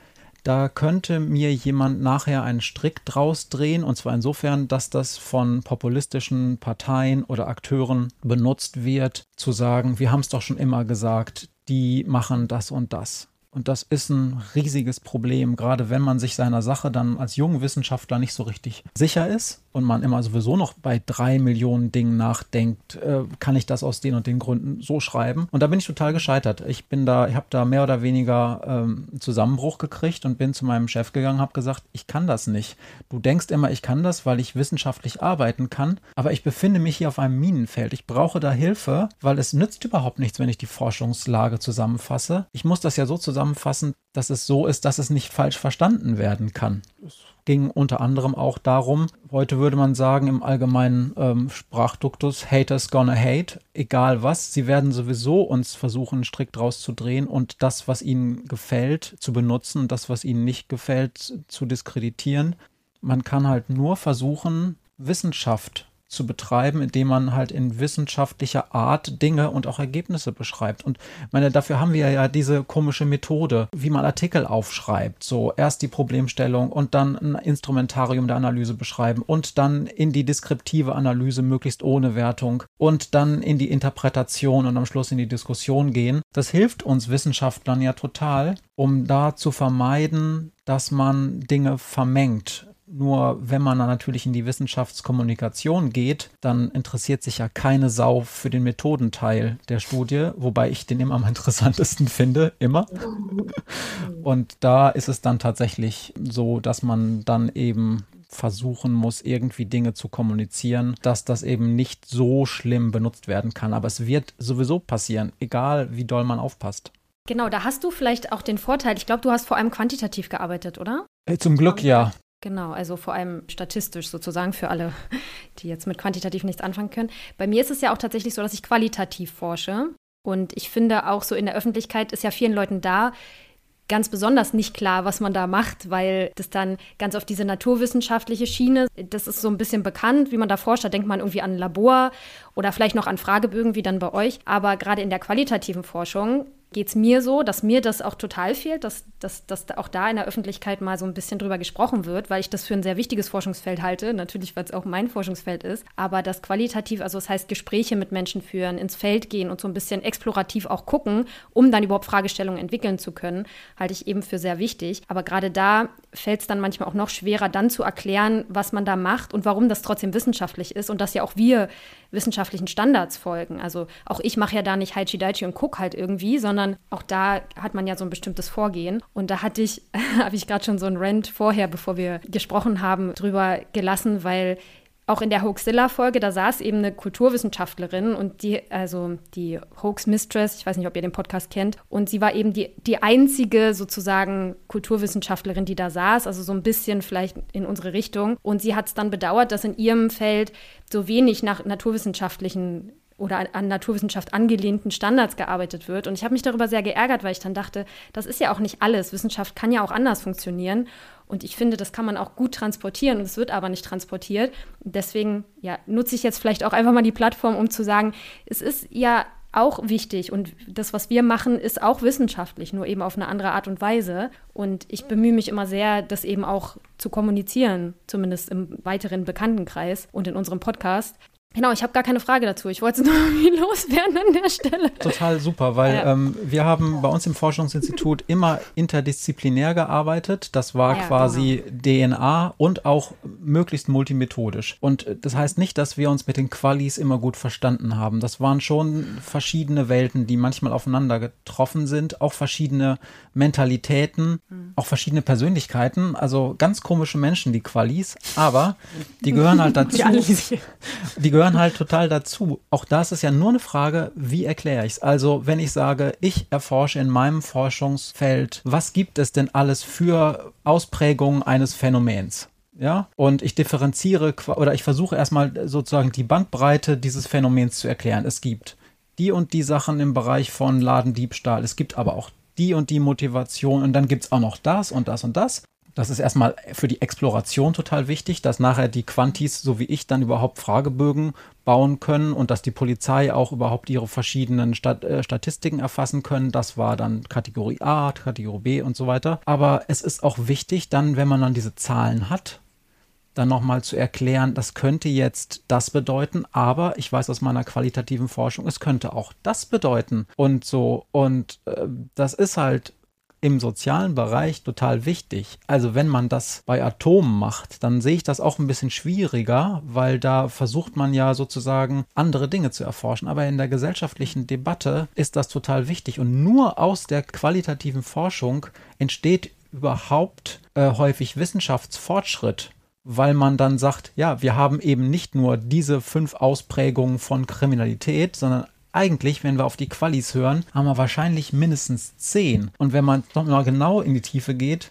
da könnte mir jemand nachher einen Strick draus drehen, und zwar insofern, dass das von populistischen Parteien oder Akteuren benutzt wird, zu sagen, wir haben es doch schon immer gesagt, die machen das und das. Und das ist ein riesiges Problem, gerade wenn man sich seiner Sache dann als junger Wissenschaftler nicht so richtig sicher ist und man immer sowieso noch bei drei Millionen Dingen nachdenkt, äh, kann ich das aus den und den Gründen so schreiben? Und da bin ich total gescheitert. Ich bin da, ich habe da mehr oder weniger ähm, Zusammenbruch gekriegt und bin zu meinem Chef gegangen, habe gesagt, ich kann das nicht. Du denkst immer, ich kann das, weil ich wissenschaftlich arbeiten kann, aber ich befinde mich hier auf einem Minenfeld. Ich brauche da Hilfe, weil es nützt überhaupt nichts, wenn ich die Forschungslage zusammenfasse. Ich muss das ja so zusammenfassen, zusammenfassen, dass es so ist, dass es nicht falsch verstanden werden kann. Es ging unter anderem auch darum, heute würde man sagen im allgemeinen ähm, Sprachduktus, Haters gonna hate, egal was, sie werden sowieso uns versuchen, einen Strick draus zu drehen und das, was ihnen gefällt, zu benutzen und das, was ihnen nicht gefällt, zu diskreditieren. Man kann halt nur versuchen, Wissenschaft zu betreiben, indem man halt in wissenschaftlicher Art Dinge und auch Ergebnisse beschreibt. Und meine, dafür haben wir ja diese komische Methode, wie man Artikel aufschreibt. So erst die Problemstellung und dann ein Instrumentarium der Analyse beschreiben und dann in die deskriptive Analyse möglichst ohne Wertung und dann in die Interpretation und am Schluss in die Diskussion gehen. Das hilft uns Wissenschaftlern ja total, um da zu vermeiden, dass man Dinge vermengt nur wenn man dann natürlich in die Wissenschaftskommunikation geht, dann interessiert sich ja keine Sau für den Methodenteil der Studie, wobei ich den immer am interessantesten finde, immer. Und da ist es dann tatsächlich so, dass man dann eben versuchen muss, irgendwie Dinge zu kommunizieren, dass das eben nicht so schlimm benutzt werden kann. Aber es wird sowieso passieren, egal wie doll man aufpasst. Genau, da hast du vielleicht auch den Vorteil. Ich glaube, du hast vor allem quantitativ gearbeitet, oder? Äh, zum Glück ja. Genau, also vor allem statistisch sozusagen für alle, die jetzt mit quantitativ nichts anfangen können. Bei mir ist es ja auch tatsächlich so, dass ich qualitativ forsche. Und ich finde auch so in der Öffentlichkeit ist ja vielen Leuten da ganz besonders nicht klar, was man da macht, weil das dann ganz auf diese naturwissenschaftliche Schiene, das ist so ein bisschen bekannt, wie man da forscht. Da denkt man irgendwie an ein Labor oder vielleicht noch an Fragebögen wie dann bei euch. Aber gerade in der qualitativen Forschung geht es mir so, dass mir das auch total fehlt, dass, dass, dass auch da in der Öffentlichkeit mal so ein bisschen drüber gesprochen wird, weil ich das für ein sehr wichtiges Forschungsfeld halte, natürlich, weil es auch mein Forschungsfeld ist, aber das qualitativ, also das heißt Gespräche mit Menschen führen, ins Feld gehen und so ein bisschen explorativ auch gucken, um dann überhaupt Fragestellungen entwickeln zu können, halte ich eben für sehr wichtig. Aber gerade da fällt es dann manchmal auch noch schwerer, dann zu erklären, was man da macht und warum das trotzdem wissenschaftlich ist und dass ja auch wir wissenschaftlichen Standards folgen. Also auch ich mache ja da nicht Haichi Daichi und gucke halt irgendwie, sondern auch da hat man ja so ein bestimmtes Vorgehen. Und da hatte ich, habe ich gerade schon so ein Rant vorher, bevor wir gesprochen haben, drüber gelassen, weil auch in der Hoaxilla-Folge, da saß eben eine Kulturwissenschaftlerin und die, also die Hoax Mistress, ich weiß nicht, ob ihr den Podcast kennt, und sie war eben die, die einzige sozusagen Kulturwissenschaftlerin, die da saß, also so ein bisschen vielleicht in unsere Richtung. Und sie hat es dann bedauert, dass in ihrem Feld so wenig nach naturwissenschaftlichen oder an Naturwissenschaft angelehnten Standards gearbeitet wird. Und ich habe mich darüber sehr geärgert, weil ich dann dachte, das ist ja auch nicht alles. Wissenschaft kann ja auch anders funktionieren. Und ich finde, das kann man auch gut transportieren und es wird aber nicht transportiert. Deswegen ja, nutze ich jetzt vielleicht auch einfach mal die Plattform, um zu sagen, es ist ja auch wichtig und das, was wir machen, ist auch wissenschaftlich, nur eben auf eine andere Art und Weise. Und ich bemühe mich immer sehr, das eben auch zu kommunizieren, zumindest im weiteren Bekanntenkreis und in unserem Podcast, Genau, ich habe gar keine Frage dazu. Ich wollte es nur irgendwie loswerden an der Stelle. Total super, weil ja. ähm, wir haben bei uns im Forschungsinstitut immer interdisziplinär gearbeitet. Das war ja, quasi genau. DNA und auch möglichst multimethodisch. Und äh, das heißt nicht, dass wir uns mit den Qualis immer gut verstanden haben. Das waren schon verschiedene Welten, die manchmal aufeinander getroffen sind, auch verschiedene Mentalitäten, mhm. auch verschiedene Persönlichkeiten. Also ganz komische Menschen, die Qualis, aber die gehören halt dazu. die gehören gehören halt total dazu. Auch das ist ja nur eine Frage, wie erkläre ich es? Also, wenn ich sage, ich erforsche in meinem Forschungsfeld, was gibt es denn alles für Ausprägungen eines Phänomens? Ja, und ich differenziere oder ich versuche erstmal sozusagen die Bandbreite dieses Phänomens zu erklären. Es gibt die und die Sachen im Bereich von Ladendiebstahl. Es gibt aber auch die und die Motivation und dann gibt es auch noch das und das und das. Das ist erstmal für die Exploration total wichtig, dass nachher die Quantis, so wie ich, dann überhaupt Fragebögen bauen können und dass die Polizei auch überhaupt ihre verschiedenen Stat äh, Statistiken erfassen können. Das war dann Kategorie A, Kategorie B und so weiter. Aber es ist auch wichtig, dann, wenn man dann diese Zahlen hat, dann nochmal zu erklären, das könnte jetzt das bedeuten, aber ich weiß aus meiner qualitativen Forschung, es könnte auch das bedeuten und so. Und äh, das ist halt im sozialen Bereich total wichtig. Also wenn man das bei Atomen macht, dann sehe ich das auch ein bisschen schwieriger, weil da versucht man ja sozusagen andere Dinge zu erforschen. Aber in der gesellschaftlichen Debatte ist das total wichtig. Und nur aus der qualitativen Forschung entsteht überhaupt äh, häufig Wissenschaftsfortschritt weil man dann sagt, ja, wir haben eben nicht nur diese fünf Ausprägungen von Kriminalität, sondern eigentlich, wenn wir auf die Qualis hören, haben wir wahrscheinlich mindestens 10. Und wenn man nochmal genau in die Tiefe geht,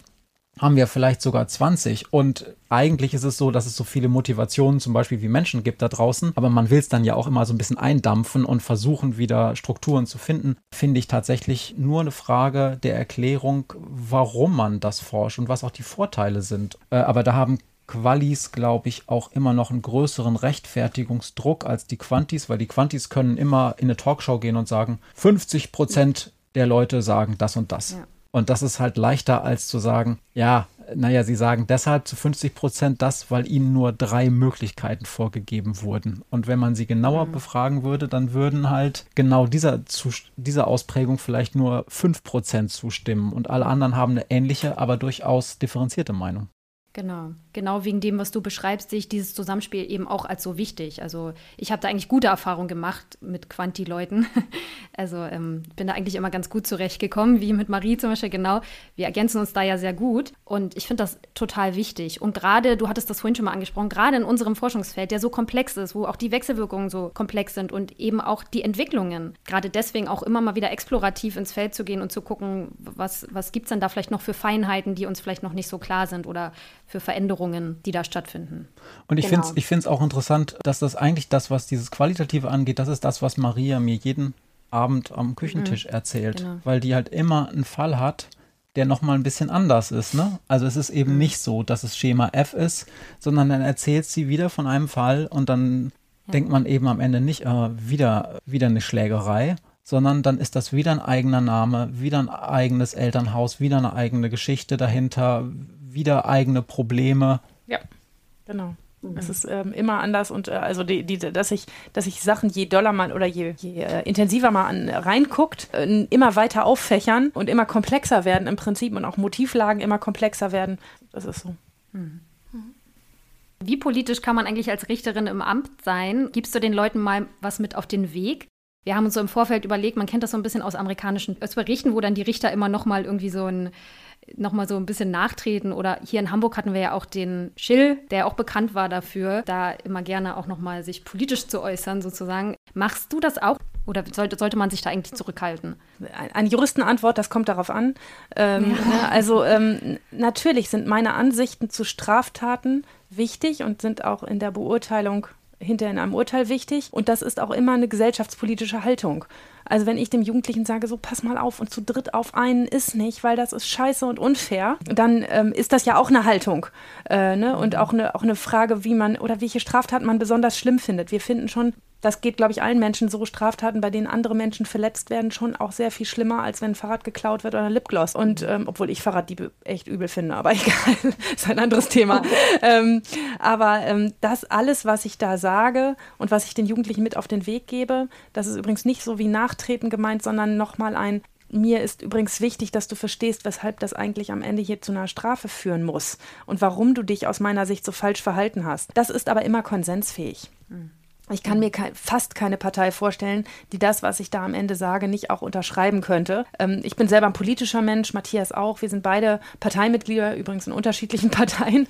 haben wir vielleicht sogar 20. Und eigentlich ist es so, dass es so viele Motivationen zum Beispiel wie Menschen gibt da draußen, aber man will es dann ja auch immer so ein bisschen eindampfen und versuchen wieder Strukturen zu finden. Finde ich tatsächlich nur eine Frage der Erklärung, warum man das forscht und was auch die Vorteile sind. Äh, aber da haben Qualis, glaube ich, auch immer noch einen größeren Rechtfertigungsdruck als die Quantis, weil die Quantis können immer in eine Talkshow gehen und sagen, 50 Prozent der Leute sagen das und das. Ja. Und das ist halt leichter als zu sagen, ja, naja, sie sagen deshalb zu 50 Prozent das, weil ihnen nur drei Möglichkeiten vorgegeben wurden. Und wenn man sie genauer mhm. befragen würde, dann würden halt genau dieser, dieser Ausprägung vielleicht nur 5 Prozent zustimmen und alle anderen haben eine ähnliche, aber durchaus differenzierte Meinung. Genau, genau wegen dem, was du beschreibst, sehe ich dieses Zusammenspiel eben auch als so wichtig. Also ich habe da eigentlich gute Erfahrungen gemacht mit Quanti-Leuten. Also ähm, bin da eigentlich immer ganz gut zurechtgekommen, wie mit Marie zum Beispiel, genau. Wir ergänzen uns da ja sehr gut und ich finde das total wichtig. Und gerade, du hattest das vorhin schon mal angesprochen, gerade in unserem Forschungsfeld, der so komplex ist, wo auch die Wechselwirkungen so komplex sind und eben auch die Entwicklungen. Gerade deswegen auch immer mal wieder explorativ ins Feld zu gehen und zu gucken, was, was gibt es denn da vielleicht noch für Feinheiten, die uns vielleicht noch nicht so klar sind oder für Veränderungen, die da stattfinden. Und ich genau. finde es auch interessant, dass das eigentlich das, was dieses Qualitative angeht, das ist das, was Maria mir jeden Abend am Küchentisch mhm, erzählt, genau. weil die halt immer einen Fall hat, der nochmal ein bisschen anders ist. Ne? Also es ist eben mhm. nicht so, dass es Schema F ist, sondern dann erzählt sie wieder von einem Fall und dann ja. denkt man eben am Ende nicht, äh, wieder, wieder eine Schlägerei, sondern dann ist das wieder ein eigener Name, wieder ein eigenes Elternhaus, wieder eine eigene Geschichte dahinter, wieder eigene Probleme. Ja, genau. Mhm. Es ist ähm, immer anders und äh, also die, die, dass ich, dass ich Sachen je doller man oder je, je äh, intensiver man an, reinguckt, äh, immer weiter auffächern und immer komplexer werden im Prinzip und auch Motivlagen immer komplexer werden. Das ist so. Mhm. Wie politisch kann man eigentlich als Richterin im Amt sein? Gibst du den Leuten mal was mit auf den Weg? Wir haben uns so im Vorfeld überlegt, man kennt das so ein bisschen aus amerikanischen Berichten, wo dann die Richter immer noch mal irgendwie so ein nochmal so ein bisschen nachtreten. Oder hier in Hamburg hatten wir ja auch den Schill, der auch bekannt war dafür, da immer gerne auch nochmal sich politisch zu äußern, sozusagen. Machst du das auch? Oder sollte, sollte man sich da eigentlich zurückhalten? Eine Juristenantwort, das kommt darauf an. Ähm, ja. Ne, also ähm, natürlich sind meine Ansichten zu Straftaten wichtig und sind auch in der Beurteilung hinterher in einem Urteil wichtig. Und das ist auch immer eine gesellschaftspolitische Haltung. Also wenn ich dem Jugendlichen sage, so pass mal auf und zu dritt auf einen ist nicht, weil das ist scheiße und unfair, dann ähm, ist das ja auch eine Haltung äh, ne? und auch eine, auch eine Frage, wie man oder welche Straftat man besonders schlimm findet. Wir finden schon das geht, glaube ich, allen Menschen so. Straftaten, bei denen andere Menschen verletzt werden, schon auch sehr viel schlimmer, als wenn ein Fahrrad geklaut wird oder ein Lipgloss. Und ähm, obwohl ich Fahrraddiebe echt übel finde, aber egal, ist ein anderes Thema. ähm, aber ähm, das alles, was ich da sage und was ich den Jugendlichen mit auf den Weg gebe, das ist übrigens nicht so wie Nachtreten gemeint, sondern nochmal ein mir ist übrigens wichtig, dass du verstehst, weshalb das eigentlich am Ende hier zu einer Strafe führen muss und warum du dich aus meiner Sicht so falsch verhalten hast. Das ist aber immer konsensfähig. Mhm. Ich kann mir ke fast keine Partei vorstellen, die das, was ich da am Ende sage, nicht auch unterschreiben könnte. Ähm, ich bin selber ein politischer Mensch, Matthias auch. Wir sind beide Parteimitglieder, übrigens in unterschiedlichen Parteien.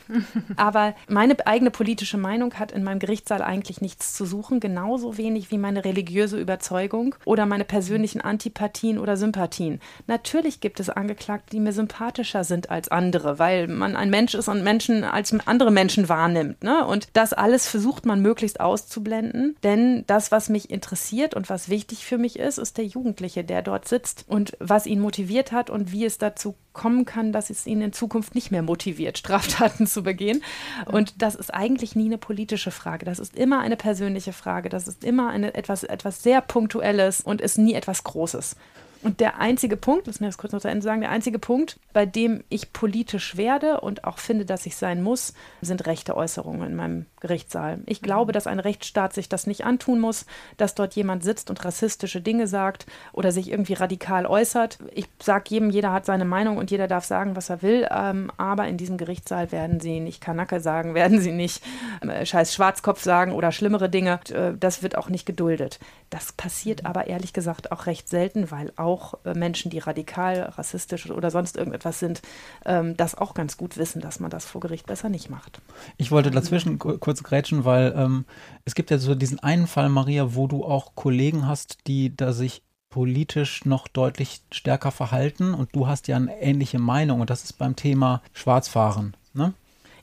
Aber meine eigene politische Meinung hat in meinem Gerichtssaal eigentlich nichts zu suchen, genauso wenig wie meine religiöse Überzeugung oder meine persönlichen Antipathien oder Sympathien. Natürlich gibt es Angeklagte, die mir sympathischer sind als andere, weil man ein Mensch ist und Menschen als andere Menschen wahrnimmt. Ne? Und das alles versucht man möglichst auszublenden finden. Denn das, was mich interessiert und was wichtig für mich ist, ist der Jugendliche, der dort sitzt und was ihn motiviert hat und wie es dazu kommen kann, dass es ihn in Zukunft nicht mehr motiviert, Straftaten zu begehen. Und das ist eigentlich nie eine politische Frage. Das ist immer eine persönliche Frage. Das ist immer eine, etwas, etwas sehr Punktuelles und ist nie etwas Großes. Und der einzige Punkt, lass mir das kurz noch zu Ende sagen, der einzige Punkt, bei dem ich politisch werde und auch finde, dass ich sein muss, sind rechte Äußerungen in meinem Gerichtssaal. Ich glaube, dass ein Rechtsstaat sich das nicht antun muss, dass dort jemand sitzt und rassistische Dinge sagt oder sich irgendwie radikal äußert. Ich sage jedem, jeder hat seine Meinung und jeder darf sagen, was er will, ähm, aber in diesem Gerichtssaal werden sie nicht Kanacke sagen, werden sie nicht äh, scheiß Schwarzkopf sagen oder schlimmere Dinge. Äh, das wird auch nicht geduldet. Das passiert aber ehrlich gesagt auch recht selten, weil auch auch äh, Menschen, die radikal, rassistisch oder sonst irgendetwas sind, ähm, das auch ganz gut wissen, dass man das vor Gericht besser nicht macht. Ich wollte dazwischen kurz grätschen, weil ähm, es gibt ja so diesen einen Fall, Maria, wo du auch Kollegen hast, die da sich politisch noch deutlich stärker verhalten und du hast ja eine ähnliche Meinung und das ist beim Thema Schwarzfahren. Ne?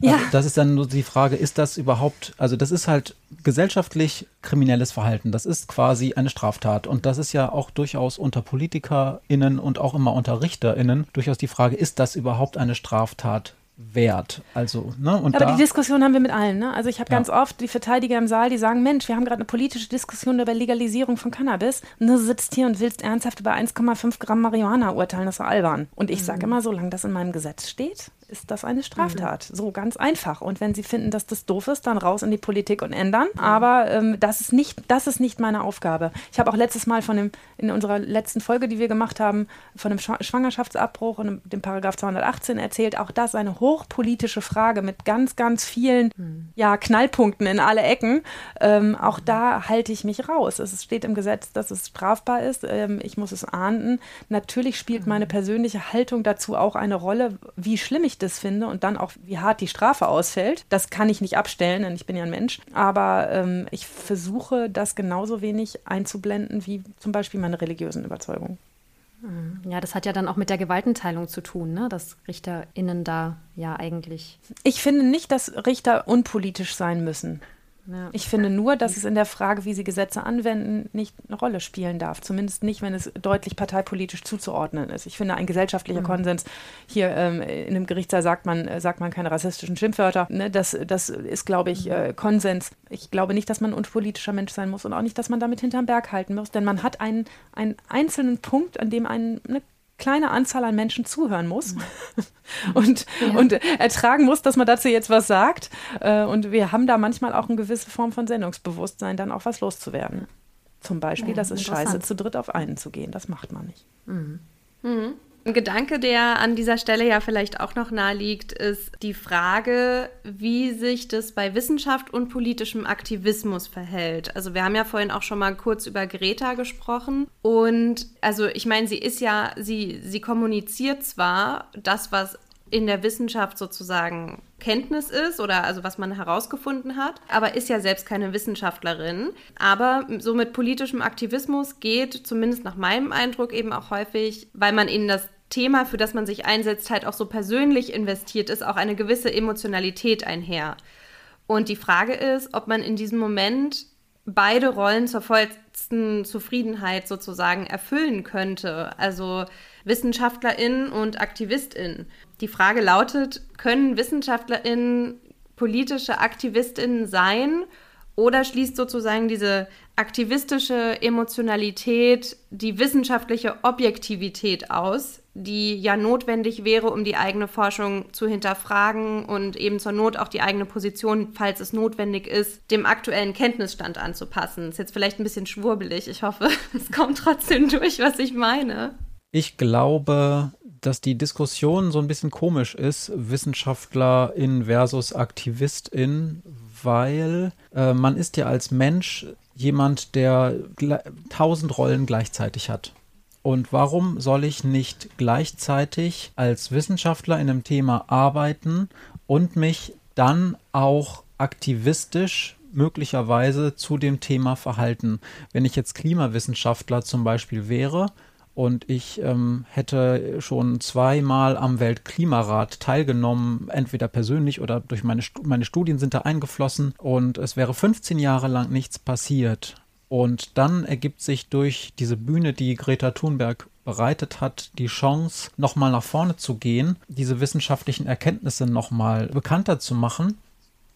Ja. Also das ist dann nur die Frage, ist das überhaupt, also das ist halt gesellschaftlich kriminelles Verhalten. Das ist quasi eine Straftat. Und das ist ja auch durchaus unter PolitikerInnen und auch immer unter RichterInnen durchaus die Frage, ist das überhaupt eine Straftat wert. Also, ne? Und Aber die Diskussion haben wir mit allen. Ne? Also ich habe ja. ganz oft die Verteidiger im Saal, die sagen, Mensch, wir haben gerade eine politische Diskussion über Legalisierung von Cannabis und du sitzt hier und willst ernsthaft über 1,5 Gramm Marihuana urteilen, das ist albern. Und ich mhm. sage immer, solange das in meinem Gesetz steht, ist das eine Straftat. Mhm. So ganz einfach. Und wenn Sie finden, dass das doof ist, dann raus in die Politik und ändern. Mhm. Aber ähm, das, ist nicht, das ist nicht meine Aufgabe. Ich habe auch letztes Mal von dem, in unserer letzten Folge, die wir gemacht haben, von dem Schwangerschaftsabbruch und dem Paragraph 218 erzählt. Auch das eine hochpolitische Frage mit ganz, ganz vielen mhm. ja, Knallpunkten in alle Ecken. Ähm, auch da halte ich mich raus. Es steht im Gesetz, dass es strafbar ist. Ähm, ich muss es ahnden. Natürlich spielt mhm. meine persönliche Haltung dazu auch eine Rolle, wie schlimm ich das finde und dann auch, wie hart die Strafe ausfällt. Das kann ich nicht abstellen, denn ich bin ja ein Mensch. Aber ähm, ich versuche, das genauso wenig einzublenden wie zum Beispiel meine religiösen Überzeugungen. Mhm. Ja, das hat ja dann auch mit der Gewaltenteilung zu tun, ne? dass RichterInnen da ja eigentlich. Ich finde nicht, dass Richter unpolitisch sein müssen. Ja. Ich finde nur, dass es in der Frage, wie sie Gesetze anwenden, nicht eine Rolle spielen darf. Zumindest nicht, wenn es deutlich parteipolitisch zuzuordnen ist. Ich finde, ein gesellschaftlicher mhm. Konsens, hier ähm, in einem Gerichtssaal sagt man, äh, sagt man keine rassistischen Schimpfwörter. Ne? Das, das ist, glaube ich, mhm. äh, Konsens. Ich glaube nicht, dass man ein unpolitischer Mensch sein muss und auch nicht, dass man damit hinterm Berg halten muss. Denn man hat einen, einen einzelnen Punkt, an dem ein, eine kleine Anzahl an Menschen zuhören muss mhm. und, ja. und ertragen muss, dass man dazu jetzt was sagt. Äh, und wir haben da manchmal auch eine gewisse Form von Sendungsbewusstsein, dann auch was loszuwerden. Zum Beispiel, ja, das ist scheiße, zu dritt auf einen zu gehen. Das macht man nicht. Mhm. Mhm. Ein Gedanke, der an dieser Stelle ja vielleicht auch noch nahe liegt, ist die Frage, wie sich das bei Wissenschaft und politischem Aktivismus verhält. Also wir haben ja vorhin auch schon mal kurz über Greta gesprochen und also ich meine, sie ist ja, sie, sie kommuniziert zwar das, was in der Wissenschaft sozusagen Kenntnis ist oder also was man herausgefunden hat, aber ist ja selbst keine Wissenschaftlerin. Aber so mit politischem Aktivismus geht zumindest nach meinem Eindruck eben auch häufig, weil man in das Thema, für das man sich einsetzt, halt auch so persönlich investiert ist, auch eine gewisse Emotionalität einher. Und die Frage ist, ob man in diesem Moment beide Rollen zur vollsten Zufriedenheit sozusagen erfüllen könnte. Also WissenschaftlerInnen und AktivistInnen. Die Frage lautet, können WissenschaftlerInnen politische AktivistInnen sein oder schließt sozusagen diese aktivistische Emotionalität die wissenschaftliche Objektivität aus, die ja notwendig wäre, um die eigene Forschung zu hinterfragen und eben zur Not auch die eigene Position, falls es notwendig ist, dem aktuellen Kenntnisstand anzupassen. Ist jetzt vielleicht ein bisschen schwurbelig. Ich hoffe, es kommt trotzdem durch, was ich meine. Ich glaube, dass die Diskussion so ein bisschen komisch ist, Wissenschaftlerin versus Aktivistin, weil äh, man ist ja als Mensch jemand, der tausend Rollen gleichzeitig hat. Und warum soll ich nicht gleichzeitig als Wissenschaftler in einem Thema arbeiten und mich dann auch aktivistisch möglicherweise zu dem Thema verhalten? Wenn ich jetzt Klimawissenschaftler zum Beispiel wäre, und ich ähm, hätte schon zweimal am Weltklimarat teilgenommen, entweder persönlich oder durch meine, meine Studien sind da eingeflossen und es wäre 15 Jahre lang nichts passiert. Und dann ergibt sich durch diese Bühne, die Greta Thunberg bereitet hat, die Chance, nochmal nach vorne zu gehen, diese wissenschaftlichen Erkenntnisse nochmal bekannter zu machen.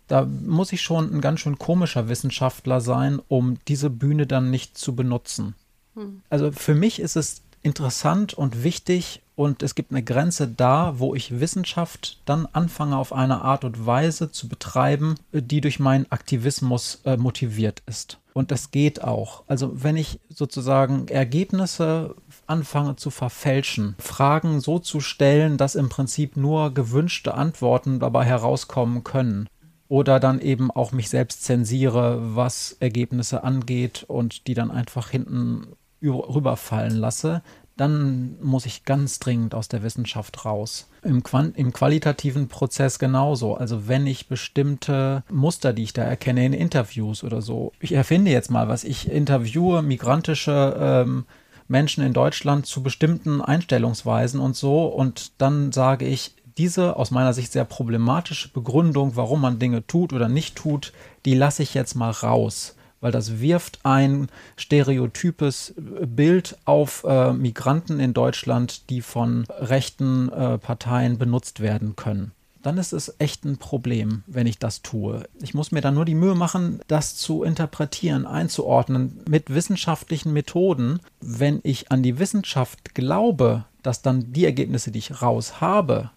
Da muss ich schon ein ganz schön komischer Wissenschaftler sein, um diese Bühne dann nicht zu benutzen. Hm. Also für mich ist es interessant und wichtig und es gibt eine Grenze da, wo ich Wissenschaft dann anfange auf eine Art und Weise zu betreiben, die durch meinen Aktivismus äh, motiviert ist. Und das geht auch. Also wenn ich sozusagen Ergebnisse anfange zu verfälschen, Fragen so zu stellen, dass im Prinzip nur gewünschte Antworten dabei herauskommen können. Oder dann eben auch mich selbst zensiere, was Ergebnisse angeht und die dann einfach hinten rüberfallen lasse, dann muss ich ganz dringend aus der Wissenschaft raus. Im, Im qualitativen Prozess genauso. Also wenn ich bestimmte Muster, die ich da erkenne in Interviews oder so, ich erfinde jetzt mal was, ich interviewe migrantische ähm, Menschen in Deutschland zu bestimmten Einstellungsweisen und so und dann sage ich, diese aus meiner Sicht sehr problematische Begründung, warum man Dinge tut oder nicht tut, die lasse ich jetzt mal raus weil das wirft ein stereotypes Bild auf äh, Migranten in Deutschland, die von rechten äh, Parteien benutzt werden können. Dann ist es echt ein Problem, wenn ich das tue. Ich muss mir dann nur die Mühe machen, das zu interpretieren, einzuordnen mit wissenschaftlichen Methoden. Wenn ich an die Wissenschaft glaube, dass dann die Ergebnisse, die ich raus habe,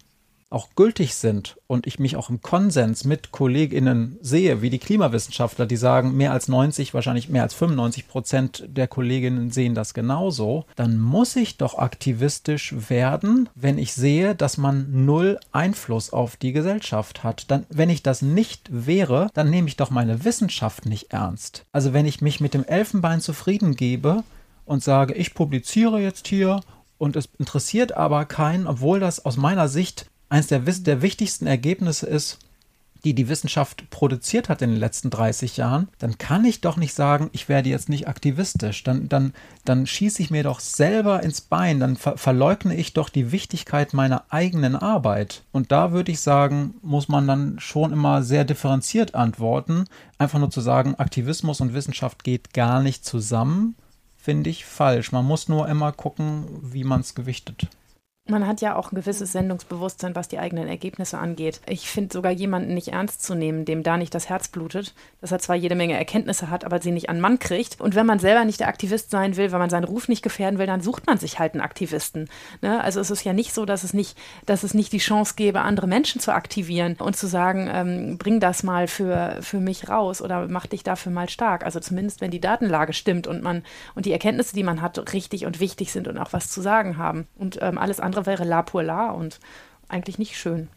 auch gültig sind und ich mich auch im Konsens mit KollegInnen sehe, wie die Klimawissenschaftler, die sagen, mehr als 90, wahrscheinlich mehr als 95 Prozent der Kolleginnen sehen das genauso, dann muss ich doch aktivistisch werden, wenn ich sehe, dass man null Einfluss auf die Gesellschaft hat. Dann, wenn ich das nicht wäre, dann nehme ich doch meine Wissenschaft nicht ernst. Also wenn ich mich mit dem Elfenbein zufrieden gebe und sage, ich publiziere jetzt hier und es interessiert aber keinen, obwohl das aus meiner Sicht eines der, der wichtigsten Ergebnisse ist, die die Wissenschaft produziert hat in den letzten 30 Jahren, dann kann ich doch nicht sagen, ich werde jetzt nicht aktivistisch. Dann, dann, dann schieße ich mir doch selber ins Bein, dann ver verleugne ich doch die Wichtigkeit meiner eigenen Arbeit. Und da würde ich sagen, muss man dann schon immer sehr differenziert antworten. Einfach nur zu sagen, Aktivismus und Wissenschaft geht gar nicht zusammen, finde ich falsch. Man muss nur immer gucken, wie man es gewichtet. Man hat ja auch ein gewisses Sendungsbewusstsein, was die eigenen Ergebnisse angeht. Ich finde sogar jemanden nicht ernst zu nehmen, dem da nicht das Herz blutet, dass er zwar jede Menge Erkenntnisse hat, aber sie nicht an Mann kriegt. Und wenn man selber nicht der Aktivist sein will, wenn man seinen Ruf nicht gefährden will, dann sucht man sich halt einen Aktivisten. Ne? Also es ist ja nicht so, dass es nicht, dass es nicht die Chance gäbe, andere Menschen zu aktivieren und zu sagen, ähm, bring das mal für, für mich raus oder mach dich dafür mal stark. Also zumindest, wenn die Datenlage stimmt und man und die Erkenntnisse, die man hat, richtig und wichtig sind und auch was zu sagen haben. Und ähm, alles andere andere wäre La pour La und eigentlich nicht schön.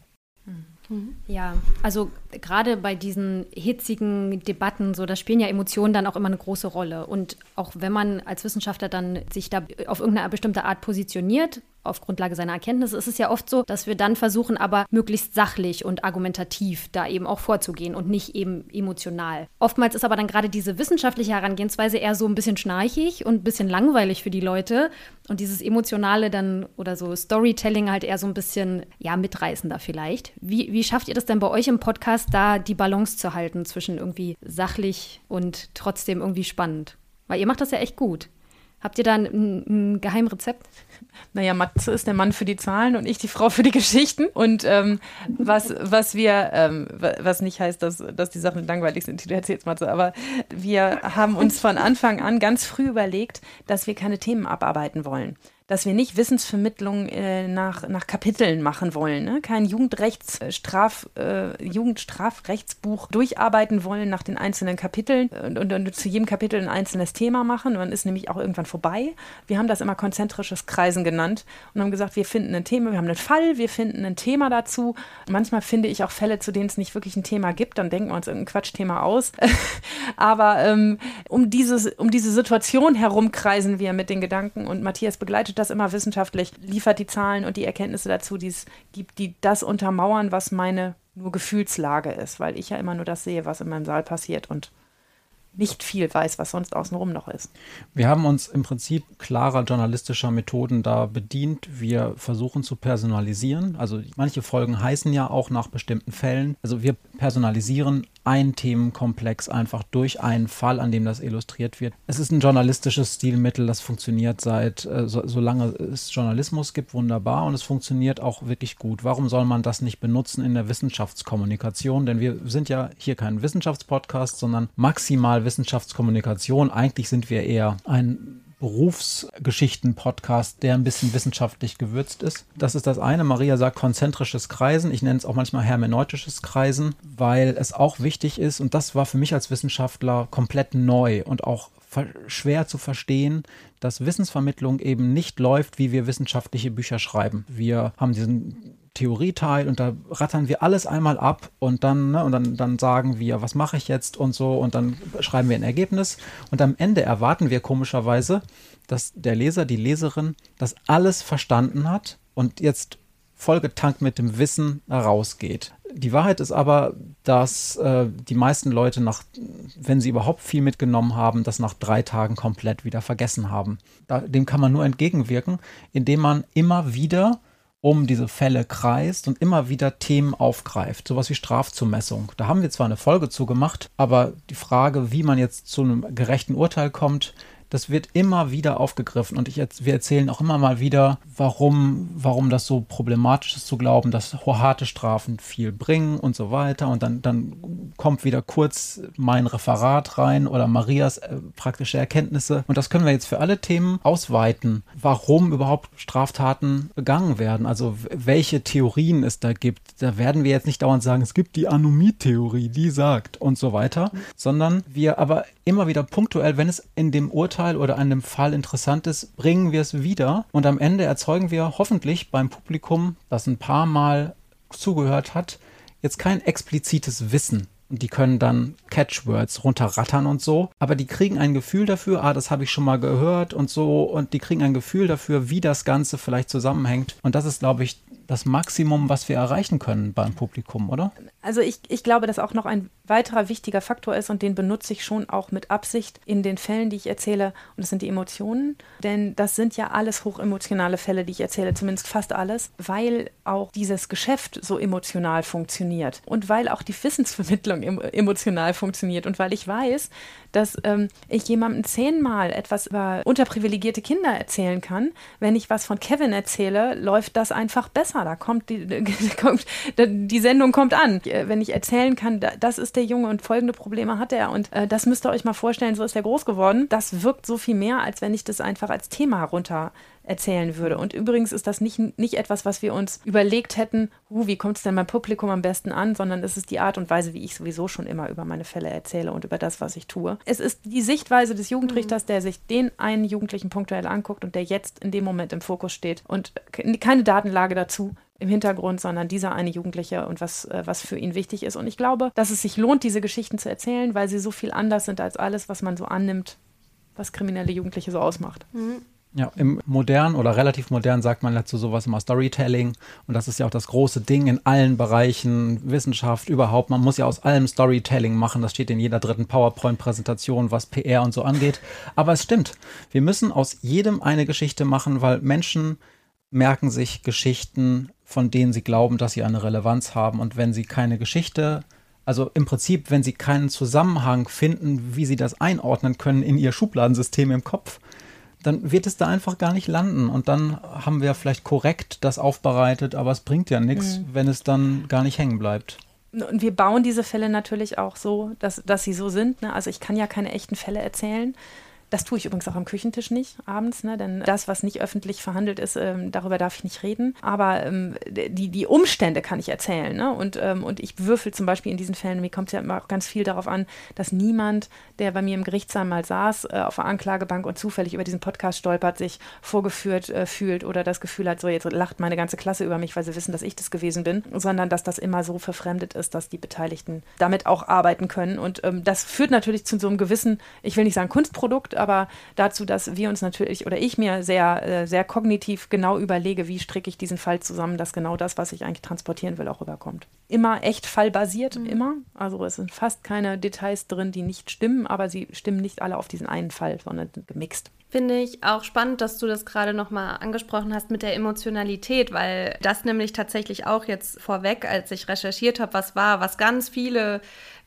Mhm. Ja, also gerade bei diesen hitzigen Debatten, so, da spielen ja Emotionen dann auch immer eine große Rolle. Und auch wenn man als Wissenschaftler dann sich da auf irgendeine bestimmte Art positioniert, auf Grundlage seiner Erkenntnisse ist es ja oft so, dass wir dann versuchen, aber möglichst sachlich und argumentativ da eben auch vorzugehen und nicht eben emotional. Oftmals ist aber dann gerade diese wissenschaftliche Herangehensweise eher so ein bisschen schnarchig und ein bisschen langweilig für die Leute und dieses emotionale dann oder so Storytelling halt eher so ein bisschen ja mitreißender vielleicht. Wie, wie schafft ihr das denn bei euch im Podcast, da die Balance zu halten zwischen irgendwie sachlich und trotzdem irgendwie spannend? Weil ihr macht das ja echt gut. Habt ihr da ein, ein Geheimrezept? Naja, Matze ist der Mann für die Zahlen und ich die Frau für die Geschichten. Und ähm, was, was wir, ähm, was nicht heißt, dass, dass die Sachen langweilig sind, du erzählst Matze, aber wir haben uns von Anfang an ganz früh überlegt, dass wir keine Themen abarbeiten wollen dass wir nicht Wissensvermittlung äh, nach, nach Kapiteln machen wollen, ne? kein Jugendrechtsstraf, äh, äh, Jugendstrafrechtsbuch durcharbeiten wollen nach den einzelnen Kapiteln und, und, und, zu jedem Kapitel ein einzelnes Thema machen. Man ist nämlich auch irgendwann vorbei. Wir haben das immer konzentrisches Kreisen genannt und haben gesagt, wir finden ein Thema, wir haben einen Fall, wir finden ein Thema dazu. Manchmal finde ich auch Fälle, zu denen es nicht wirklich ein Thema gibt, dann denken wir uns irgendein Quatschthema aus. Aber ähm, um, dieses, um diese Situation herum kreisen wir mit den Gedanken und Matthias begleitet das immer wissenschaftlich, liefert die Zahlen und die Erkenntnisse dazu, die es gibt, die das untermauern, was meine nur Gefühlslage ist, weil ich ja immer nur das sehe, was in meinem Saal passiert und nicht viel weiß, was sonst außenrum noch ist. Wir haben uns im Prinzip klarer journalistischer Methoden da bedient. Wir versuchen zu personalisieren. Also manche Folgen heißen ja auch nach bestimmten Fällen. Also wir personalisieren ein Themenkomplex einfach durch einen Fall, an dem das illustriert wird. Es ist ein journalistisches Stilmittel, das funktioniert seit, äh, so, solange es Journalismus gibt, wunderbar und es funktioniert auch wirklich gut. Warum soll man das nicht benutzen in der Wissenschaftskommunikation? Denn wir sind ja hier kein Wissenschaftspodcast, sondern maximal Wissenschaftskommunikation. Eigentlich sind wir eher ein Berufsgeschichten-Podcast, der ein bisschen wissenschaftlich gewürzt ist. Das ist das eine. Maria sagt konzentrisches Kreisen. Ich nenne es auch manchmal hermeneutisches Kreisen, weil es auch wichtig ist, und das war für mich als Wissenschaftler komplett neu und auch schwer zu verstehen, dass Wissensvermittlung eben nicht läuft, wie wir wissenschaftliche Bücher schreiben. Wir haben diesen Theorieteil und da rattern wir alles einmal ab und dann, ne, und dann, dann sagen wir, was mache ich jetzt und so und dann schreiben wir ein Ergebnis und am Ende erwarten wir komischerweise, dass der Leser, die Leserin das alles verstanden hat und jetzt vollgetankt mit dem Wissen rausgeht. Die Wahrheit ist aber, dass äh, die meisten Leute nach, wenn sie überhaupt viel mitgenommen haben, das nach drei Tagen komplett wieder vergessen haben. Da, dem kann man nur entgegenwirken, indem man immer wieder um diese Fälle kreist und immer wieder Themen aufgreift, sowas wie Strafzumessung. Da haben wir zwar eine Folge zu gemacht, aber die Frage, wie man jetzt zu einem gerechten Urteil kommt, das wird immer wieder aufgegriffen und ich, wir erzählen auch immer mal wieder, warum, warum das so problematisch ist zu glauben, dass harte Strafen viel bringen und so weiter. Und dann, dann kommt wieder kurz mein Referat rein oder Marias äh, praktische Erkenntnisse. Und das können wir jetzt für alle Themen ausweiten, warum überhaupt Straftaten begangen werden. Also welche Theorien es da gibt. Da werden wir jetzt nicht dauernd sagen, es gibt die Anomie-Theorie, die sagt und so weiter, sondern wir aber immer wieder punktuell, wenn es in dem Urteil oder in dem Fall interessant ist, bringen wir es wieder und am Ende erzeugen wir hoffentlich beim Publikum, das ein paar Mal zugehört hat, jetzt kein explizites Wissen. Und die können dann Catchwords runterrattern und so. Aber die kriegen ein Gefühl dafür, ah, das habe ich schon mal gehört und so. Und die kriegen ein Gefühl dafür, wie das Ganze vielleicht zusammenhängt. Und das ist, glaube ich, das Maximum, was wir erreichen können beim Publikum, oder? Also ich, ich glaube, dass auch noch ein weiterer wichtiger Faktor ist und den benutze ich schon auch mit Absicht in den Fällen, die ich erzähle. Und das sind die Emotionen. Denn das sind ja alles hochemotionale Fälle, die ich erzähle, zumindest fast alles, weil auch dieses Geschäft so emotional funktioniert und weil auch die Wissensvermittlung emotional funktioniert und weil ich weiß, dass ähm, ich jemandem zehnmal etwas über unterprivilegierte Kinder erzählen kann. Wenn ich was von Kevin erzähle, läuft das einfach besser. Da kommt die, kommt, die Sendung kommt an. Wenn ich erzählen kann, das ist der Junge und folgende Probleme hat er und äh, das müsst ihr euch mal vorstellen, so ist er groß geworden. Das wirkt so viel mehr, als wenn ich das einfach als Thema runter erzählen würde. Und übrigens ist das nicht, nicht etwas, was wir uns überlegt hätten, uh, wie kommt es denn beim Publikum am besten an, sondern es ist die Art und Weise, wie ich sowieso schon immer über meine Fälle erzähle und über das, was ich tue. Es ist die Sichtweise des Jugendrichters, der sich den einen Jugendlichen punktuell anguckt und der jetzt in dem Moment im Fokus steht und keine Datenlage dazu im Hintergrund, sondern dieser eine Jugendliche und was, äh, was für ihn wichtig ist. Und ich glaube, dass es sich lohnt, diese Geschichten zu erzählen, weil sie so viel anders sind als alles, was man so annimmt, was kriminelle Jugendliche so ausmacht. Mhm. Ja, im modernen oder relativ modern sagt man dazu sowas immer Storytelling. Und das ist ja auch das große Ding in allen Bereichen, Wissenschaft überhaupt. Man muss ja aus allem Storytelling machen. Das steht in jeder dritten PowerPoint-Präsentation, was PR und so angeht. Aber es stimmt. Wir müssen aus jedem eine Geschichte machen, weil Menschen merken sich Geschichten, von denen sie glauben, dass sie eine Relevanz haben. Und wenn sie keine Geschichte also im Prinzip, wenn sie keinen Zusammenhang finden, wie sie das einordnen können in ihr Schubladensystem im Kopf, dann wird es da einfach gar nicht landen. Und dann haben wir vielleicht korrekt das aufbereitet, aber es bringt ja nichts, mhm. wenn es dann gar nicht hängen bleibt. Und wir bauen diese Fälle natürlich auch so, dass, dass sie so sind. Ne? Also ich kann ja keine echten Fälle erzählen. Das tue ich übrigens auch am Küchentisch nicht abends, ne? denn das, was nicht öffentlich verhandelt ist, ähm, darüber darf ich nicht reden. Aber ähm, die, die Umstände kann ich erzählen. Ne? Und, ähm, und ich würfel zum Beispiel in diesen Fällen, mir kommt es ja immer auch ganz viel darauf an, dass niemand, der bei mir im Gerichtssaal mal saß, äh, auf der Anklagebank und zufällig über diesen Podcast stolpert, sich vorgeführt äh, fühlt oder das Gefühl hat, so jetzt lacht meine ganze Klasse über mich, weil sie wissen, dass ich das gewesen bin, sondern dass das immer so verfremdet ist, dass die Beteiligten damit auch arbeiten können. Und ähm, das führt natürlich zu so einem gewissen, ich will nicht sagen Kunstprodukt, aber dazu, dass wir uns natürlich oder ich mir sehr, äh, sehr kognitiv genau überlege, wie stricke ich diesen Fall zusammen, dass genau das, was ich eigentlich transportieren will, auch rüberkommt. Immer echt fallbasiert, mhm. immer. Also es sind fast keine Details drin, die nicht stimmen, aber sie stimmen nicht alle auf diesen einen Fall, sondern gemixt. Finde ich auch spannend, dass du das gerade nochmal angesprochen hast mit der Emotionalität, weil das nämlich tatsächlich auch jetzt vorweg, als ich recherchiert habe, was war, was ganz viele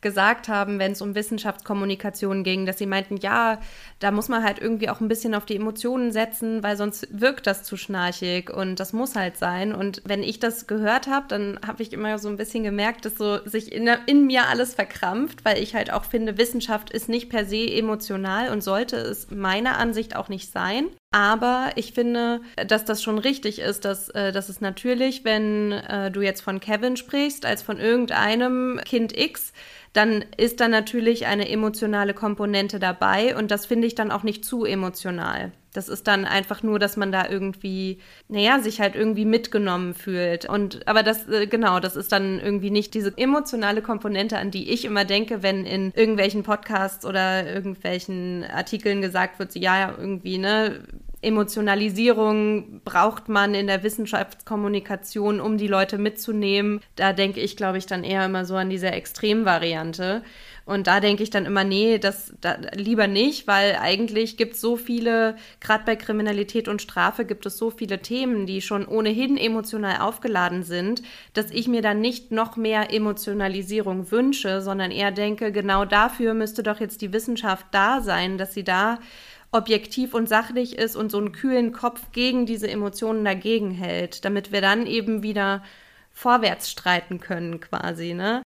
gesagt haben, wenn es um Wissenschaftskommunikation ging, dass sie meinten, ja, da muss man halt irgendwie auch ein bisschen auf die Emotionen setzen, weil sonst wirkt das zu schnarchig und das muss halt sein. Und wenn ich das gehört habe, dann habe ich immer so ein bisschen gemerkt, dass so sich in, in mir alles verkrampft, weil ich halt auch finde, Wissenschaft ist nicht per se emotional und sollte es meiner Ansicht auch nicht sein. Aber ich finde, dass das schon richtig ist, dass, äh, dass es natürlich, wenn äh, du jetzt von Kevin sprichst, als von irgendeinem Kind X, dann ist da natürlich eine emotionale Komponente dabei und das finde ich dann auch nicht zu emotional. Das ist dann einfach nur, dass man da irgendwie, naja, sich halt irgendwie mitgenommen fühlt. Und aber das, äh, genau, das ist dann irgendwie nicht diese emotionale Komponente, an die ich immer denke, wenn in irgendwelchen Podcasts oder irgendwelchen Artikeln gesagt wird, so, ja, ja, irgendwie, ne, Emotionalisierung braucht man in der Wissenschaftskommunikation, um die Leute mitzunehmen. Da denke ich, glaube ich, dann eher immer so an diese Extremvariante. Und da denke ich dann immer, nee, das da, lieber nicht, weil eigentlich gibt es so viele, gerade bei Kriminalität und Strafe gibt es so viele Themen, die schon ohnehin emotional aufgeladen sind, dass ich mir dann nicht noch mehr Emotionalisierung wünsche, sondern eher denke, genau dafür müsste doch jetzt die Wissenschaft da sein, dass sie da objektiv und sachlich ist und so einen kühlen Kopf gegen diese Emotionen dagegen hält, damit wir dann eben wieder vorwärts streiten können quasi, ne?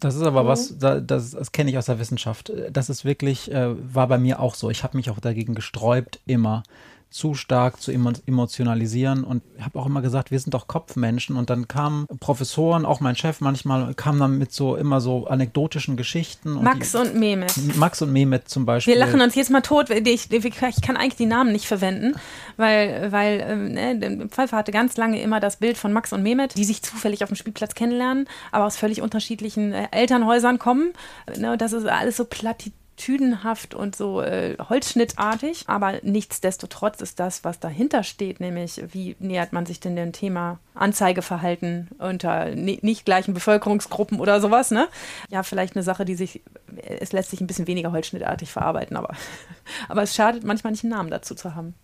Das ist aber mhm. was, das, das kenne ich aus der Wissenschaft. Das ist wirklich, äh, war bei mir auch so. Ich habe mich auch dagegen gesträubt, immer zu stark zu emotionalisieren und habe auch immer gesagt, wir sind doch Kopfmenschen und dann kamen Professoren, auch mein Chef manchmal, kam dann mit so immer so anekdotischen Geschichten. Und Max die, und Mehmet. Max und Mehmet zum Beispiel. Wir lachen uns jetzt mal tot, ich, ich kann eigentlich die Namen nicht verwenden, weil, weil ne, Pfeiffer hatte ganz lange immer das Bild von Max und Mehmet, die sich zufällig auf dem Spielplatz kennenlernen, aber aus völlig unterschiedlichen äh, Elternhäusern kommen. Ne, das ist alles so platitudinös tüdenhaft und so äh, holzschnittartig. Aber nichtsdestotrotz ist das, was dahinter steht, nämlich wie nähert man sich denn dem Thema Anzeigeverhalten unter nicht gleichen Bevölkerungsgruppen oder sowas, ne? Ja, vielleicht eine Sache, die sich, es lässt sich ein bisschen weniger holzschnittartig verarbeiten, aber, aber es schadet manchmal nicht einen Namen dazu zu haben.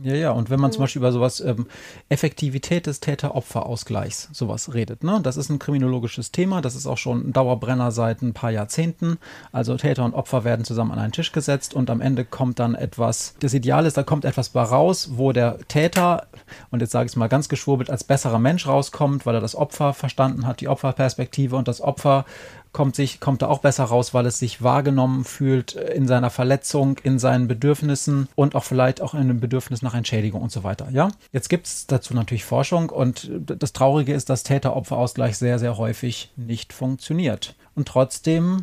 Ja, ja, und wenn man zum Beispiel über sowas, ähm, Effektivität des Täter-Opfer-Ausgleichs, sowas redet, ne? Das ist ein kriminologisches Thema, das ist auch schon ein Dauerbrenner seit ein paar Jahrzehnten. Also Täter und Opfer werden zusammen an einen Tisch gesetzt und am Ende kommt dann etwas, das Ideal ist, da kommt etwas bei raus, wo der Täter, und jetzt sage ich es mal ganz geschwurbelt, als besserer Mensch rauskommt, weil er das Opfer verstanden hat, die Opferperspektive und das Opfer kommt, sich, kommt da auch besser raus, weil es sich wahrgenommen fühlt in seiner Verletzung, in seinen Bedürfnissen und auch vielleicht auch in dem Bedürfnis nach Entschädigung und so weiter. Ja, jetzt gibt es dazu natürlich Forschung und das Traurige ist, dass Täter-Opfer-Ausgleich sehr, sehr häufig nicht funktioniert. Und trotzdem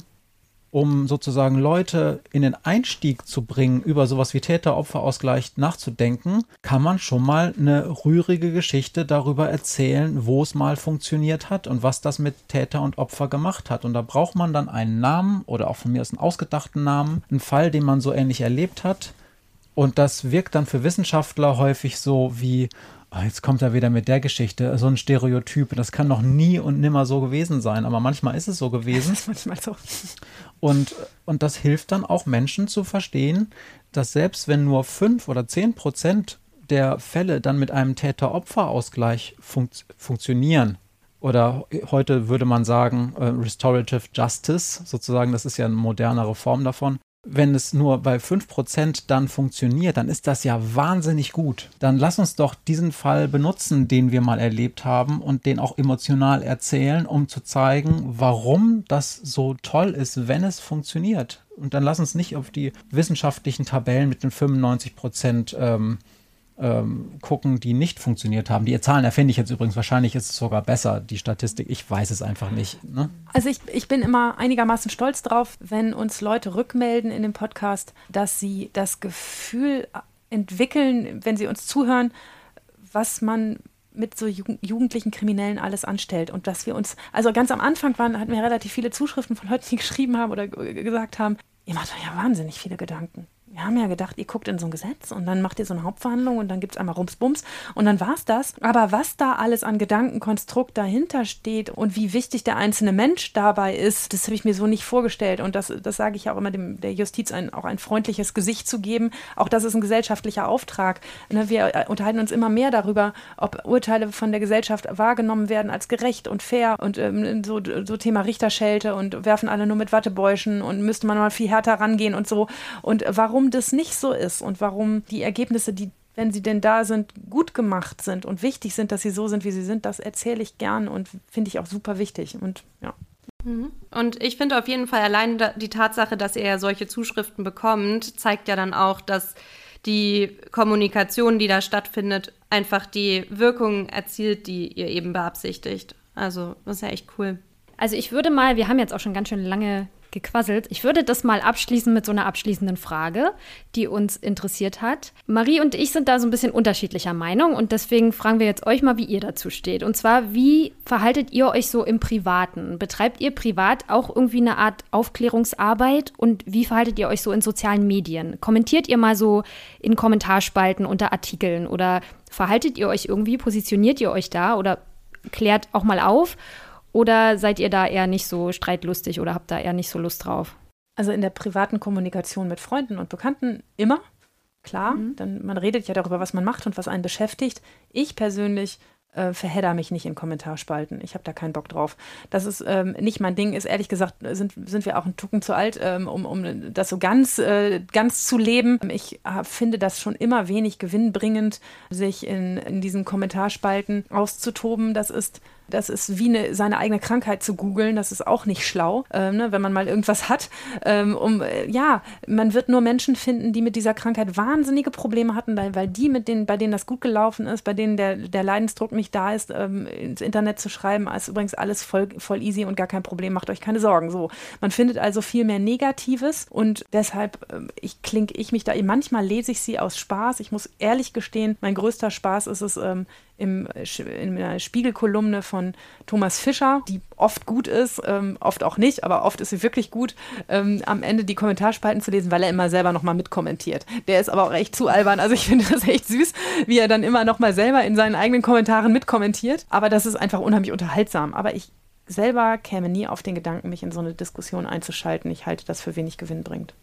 um sozusagen Leute in den Einstieg zu bringen, über sowas wie Täter-Opfer-Ausgleich nachzudenken, kann man schon mal eine rührige Geschichte darüber erzählen, wo es mal funktioniert hat und was das mit Täter und Opfer gemacht hat. Und da braucht man dann einen Namen oder auch von mir aus einen ausgedachten Namen, einen Fall, den man so ähnlich erlebt hat. Und das wirkt dann für Wissenschaftler häufig so wie, oh, jetzt kommt er wieder mit der Geschichte, so ein Stereotyp, das kann noch nie und nimmer so gewesen sein, aber manchmal ist es so gewesen. Das ist manchmal so. Und, und das hilft dann auch Menschen zu verstehen, dass selbst wenn nur fünf oder zehn Prozent der Fälle dann mit einem Täter-Opfer-Ausgleich fun funktionieren, oder heute würde man sagen äh, Restorative Justice, sozusagen, das ist ja eine modernere Form davon, wenn es nur bei 5% dann funktioniert, dann ist das ja wahnsinnig gut. Dann lass uns doch diesen Fall benutzen, den wir mal erlebt haben und den auch emotional erzählen, um zu zeigen, warum das so toll ist, wenn es funktioniert. Und dann lass uns nicht auf die wissenschaftlichen Tabellen mit den 95% ähm, ähm, gucken, die nicht funktioniert haben. Die Zahlen erfinde ich jetzt übrigens. Wahrscheinlich ist es sogar besser, die Statistik. Ich weiß es einfach nicht. Ne? Also ich, ich bin immer einigermaßen stolz drauf, wenn uns Leute rückmelden in dem Podcast, dass sie das Gefühl entwickeln, wenn sie uns zuhören, was man mit so jugendlichen Kriminellen alles anstellt und dass wir uns, also ganz am Anfang waren, hatten wir relativ viele Zuschriften von Leuten, die geschrieben haben oder gesagt haben, ihr macht euch ja wahnsinnig viele Gedanken wir haben ja gedacht, ihr guckt in so ein Gesetz und dann macht ihr so eine Hauptverhandlung und dann gibt es einmal Rumsbums und dann war es das. Aber was da alles an Gedankenkonstrukt dahinter steht und wie wichtig der einzelne Mensch dabei ist, das habe ich mir so nicht vorgestellt. Und das, das sage ich auch immer dem, der Justiz, ein, auch ein freundliches Gesicht zu geben. Auch das ist ein gesellschaftlicher Auftrag. Ne, wir äh, unterhalten uns immer mehr darüber, ob Urteile von der Gesellschaft wahrgenommen werden als gerecht und fair und ähm, so, so Thema Richterschelte und werfen alle nur mit Wattebäuschen und müsste man mal viel härter rangehen und so. Und warum warum das nicht so ist und warum die Ergebnisse, die wenn sie denn da sind, gut gemacht sind und wichtig sind, dass sie so sind, wie sie sind, das erzähle ich gern und finde ich auch super wichtig. Und ja. Mhm. Und ich finde auf jeden Fall allein die Tatsache, dass ihr solche Zuschriften bekommt, zeigt ja dann auch, dass die Kommunikation, die da stattfindet, einfach die Wirkung erzielt, die ihr eben beabsichtigt. Also, das ist ja echt cool. Also ich würde mal, wir haben jetzt auch schon ganz schön lange gequasselt. Ich würde das mal abschließen mit so einer abschließenden Frage, die uns interessiert hat. Marie und ich sind da so ein bisschen unterschiedlicher Meinung und deswegen fragen wir jetzt euch mal, wie ihr dazu steht. Und zwar, wie verhaltet ihr euch so im Privaten? Betreibt ihr privat auch irgendwie eine Art Aufklärungsarbeit und wie verhaltet ihr euch so in sozialen Medien? Kommentiert ihr mal so in Kommentarspalten unter Artikeln oder verhaltet ihr euch irgendwie, positioniert ihr euch da oder klärt auch mal auf? Oder seid ihr da eher nicht so streitlustig oder habt da eher nicht so Lust drauf? Also in der privaten Kommunikation mit Freunden und Bekannten immer, klar. Mhm. Dann, man redet ja darüber, was man macht und was einen beschäftigt. Ich persönlich äh, verhedder mich nicht in Kommentarspalten. Ich habe da keinen Bock drauf. Das ist ähm, nicht mein Ding. Ist ehrlich gesagt, sind, sind wir auch ein Tucken zu alt, ähm, um, um das so ganz, äh, ganz zu leben. Ich äh, finde das schon immer wenig gewinnbringend, sich in, in diesen Kommentarspalten auszutoben. Das ist das ist wie eine, seine eigene Krankheit zu googeln. Das ist auch nicht schlau, ähm, ne, wenn man mal irgendwas hat. Ähm, um, äh, ja, man wird nur Menschen finden, die mit dieser Krankheit wahnsinnige Probleme hatten, weil, weil die, mit denen, bei denen das gut gelaufen ist, bei denen der, der Leidensdruck nicht da ist, ähm, ins Internet zu schreiben, ist übrigens alles voll, voll easy und gar kein Problem. Macht euch keine Sorgen. So, man findet also viel mehr Negatives und deshalb ähm, ich klinge ich mich da. Manchmal lese ich sie aus Spaß. Ich muss ehrlich gestehen, mein größter Spaß ist es, ähm, im, in einer Spiegelkolumne von Thomas Fischer, die oft gut ist, ähm, oft auch nicht, aber oft ist sie wirklich gut, ähm, am Ende die Kommentarspalten zu lesen, weil er immer selber nochmal mitkommentiert. Der ist aber auch echt zu albern. Also ich finde das echt süß, wie er dann immer nochmal selber in seinen eigenen Kommentaren mitkommentiert. Aber das ist einfach unheimlich unterhaltsam. Aber ich selber käme nie auf den Gedanken, mich in so eine Diskussion einzuschalten. Ich halte das für wenig Gewinn bringt.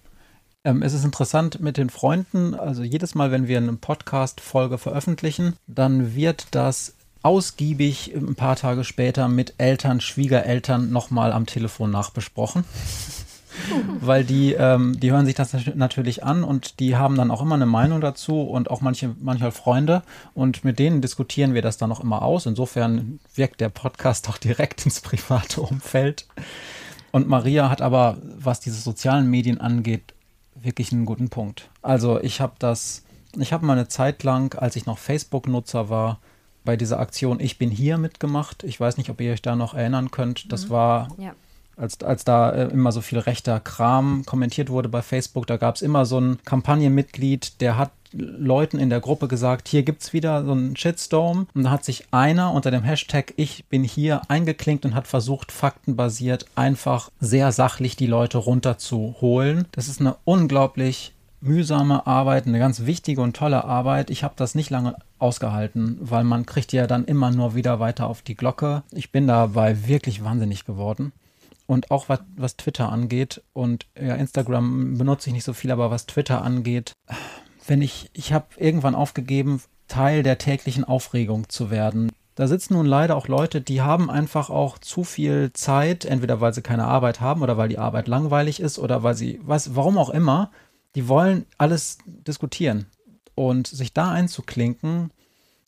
Ähm, es ist interessant mit den Freunden, also jedes Mal, wenn wir eine Podcast-Folge veröffentlichen, dann wird das ausgiebig ein paar Tage später mit Eltern, Schwiegereltern nochmal am Telefon nachbesprochen. Weil die, ähm, die hören sich das natürlich an und die haben dann auch immer eine Meinung dazu und auch manche, manchmal Freunde und mit denen diskutieren wir das dann auch immer aus. Insofern wirkt der Podcast auch direkt ins private Umfeld. Und Maria hat aber, was diese sozialen Medien angeht, wirklich einen guten Punkt. Also ich habe das, ich habe mal eine Zeit lang, als ich noch Facebook-Nutzer war, bei dieser Aktion Ich bin hier mitgemacht. Ich weiß nicht, ob ihr euch da noch erinnern könnt. Das mhm. war, ja. Als, als da äh, immer so viel rechter Kram kommentiert wurde bei Facebook, da gab es immer so ein Kampagnenmitglied, der hat Leuten in der Gruppe gesagt, hier gibt es wieder so einen Shitstorm. Und da hat sich einer unter dem Hashtag Ich bin hier eingeklinkt und hat versucht, faktenbasiert einfach sehr sachlich die Leute runterzuholen. Das ist eine unglaublich mühsame Arbeit, eine ganz wichtige und tolle Arbeit. Ich habe das nicht lange ausgehalten, weil man kriegt ja dann immer nur wieder weiter auf die Glocke. Ich bin dabei wirklich wahnsinnig geworden. Und auch was, was Twitter angeht, und ja, Instagram benutze ich nicht so viel, aber was Twitter angeht, wenn ich, ich habe irgendwann aufgegeben, Teil der täglichen Aufregung zu werden. Da sitzen nun leider auch Leute, die haben einfach auch zu viel Zeit, entweder weil sie keine Arbeit haben oder weil die Arbeit langweilig ist oder weil sie, was, warum auch immer, die wollen alles diskutieren. Und sich da einzuklinken,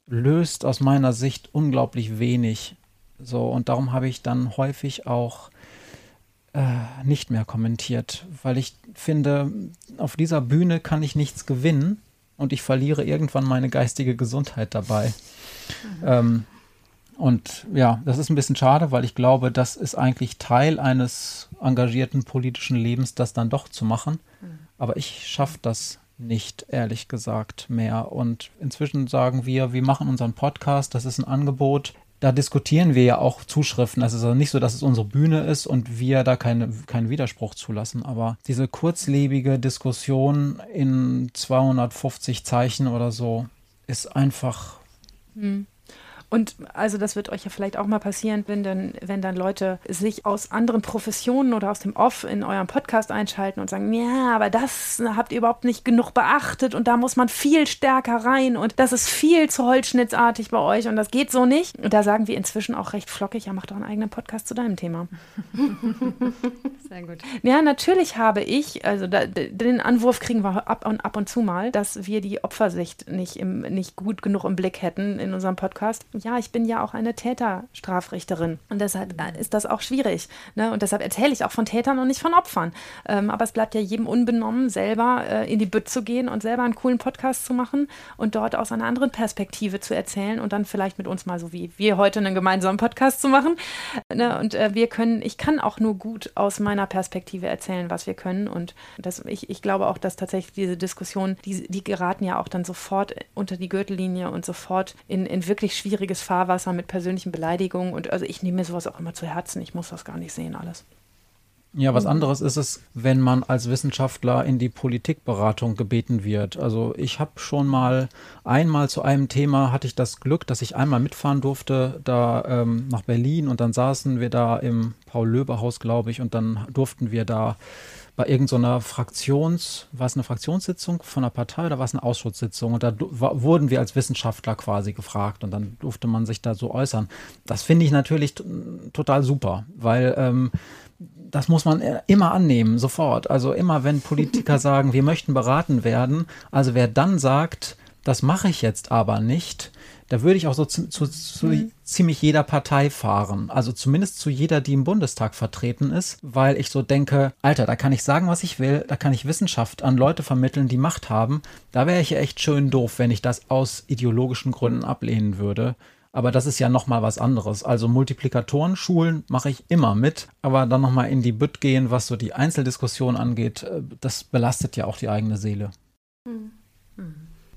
löst aus meiner Sicht unglaublich wenig. So, und darum habe ich dann häufig auch äh, nicht mehr kommentiert, weil ich finde, auf dieser Bühne kann ich nichts gewinnen und ich verliere irgendwann meine geistige Gesundheit dabei. Mhm. Ähm, und ja, das ist ein bisschen schade, weil ich glaube, das ist eigentlich Teil eines engagierten politischen Lebens, das dann doch zu machen. Mhm. Aber ich schaffe das nicht, ehrlich gesagt, mehr. Und inzwischen sagen wir, wir machen unseren Podcast, das ist ein Angebot, da diskutieren wir ja auch Zuschriften. Es ist also nicht so, dass es unsere Bühne ist und wir da keine, keinen Widerspruch zulassen. Aber diese kurzlebige Diskussion in 250 Zeichen oder so ist einfach. Hm. Und also das wird euch ja vielleicht auch mal passieren, wenn dann, wenn dann Leute sich aus anderen Professionen oder aus dem Off in eurem Podcast einschalten und sagen, ja, aber das habt ihr überhaupt nicht genug beachtet und da muss man viel stärker rein und das ist viel zu holzschnittsartig bei euch und das geht so nicht. Und da sagen wir inzwischen auch recht flockig, ja, mach doch einen eigenen Podcast zu deinem Thema. Sehr gut. Ja, natürlich habe ich, also da, den Anwurf kriegen wir ab und ab und zu mal, dass wir die Opfersicht nicht, im, nicht gut genug im Blick hätten in unserem Podcast ja, ich bin ja auch eine Täterstrafrichterin. Und deshalb äh, ist das auch schwierig. Ne? Und deshalb erzähle ich auch von Tätern und nicht von Opfern. Ähm, aber es bleibt ja jedem unbenommen, selber äh, in die Bütt zu gehen und selber einen coolen Podcast zu machen und dort aus einer anderen Perspektive zu erzählen und dann vielleicht mit uns mal so wie wir heute einen gemeinsamen Podcast zu machen. Ne? Und äh, wir können, ich kann auch nur gut aus meiner Perspektive erzählen, was wir können. Und das, ich, ich glaube auch, dass tatsächlich diese Diskussionen, die, die geraten ja auch dann sofort unter die Gürtellinie und sofort in, in wirklich schwierige schwieriges Fahrwasser mit persönlichen Beleidigungen. Und also ich nehme mir sowas auch immer zu Herzen. Ich muss das gar nicht sehen, alles. Ja, was anderes ist es, wenn man als Wissenschaftler in die Politikberatung gebeten wird. Also ich habe schon mal einmal zu einem Thema hatte ich das Glück, dass ich einmal mitfahren durfte da ähm, nach Berlin und dann saßen wir da im Paul-Löbe-Haus, glaube ich, und dann durften wir da bei irgendeiner so Fraktions, war es eine Fraktionssitzung von einer Partei oder war es eine Ausschusssitzung? Und da wurden wir als Wissenschaftler quasi gefragt und dann durfte man sich da so äußern. Das finde ich natürlich total super, weil ähm, das muss man äh, immer annehmen, sofort. Also immer, wenn Politiker sagen, wir möchten beraten werden, also wer dann sagt, das mache ich jetzt aber nicht, da würde ich auch so zu, zu, zu mhm. ziemlich jeder Partei fahren. Also zumindest zu jeder, die im Bundestag vertreten ist, weil ich so denke, Alter, da kann ich sagen, was ich will, da kann ich Wissenschaft an Leute vermitteln, die Macht haben. Da wäre ich ja echt schön doof, wenn ich das aus ideologischen Gründen ablehnen würde. Aber das ist ja nochmal was anderes. Also Multiplikatoren-Schulen mache ich immer mit, aber dann nochmal in die Bütt gehen, was so die Einzeldiskussion angeht, äh, das belastet ja auch die eigene Seele.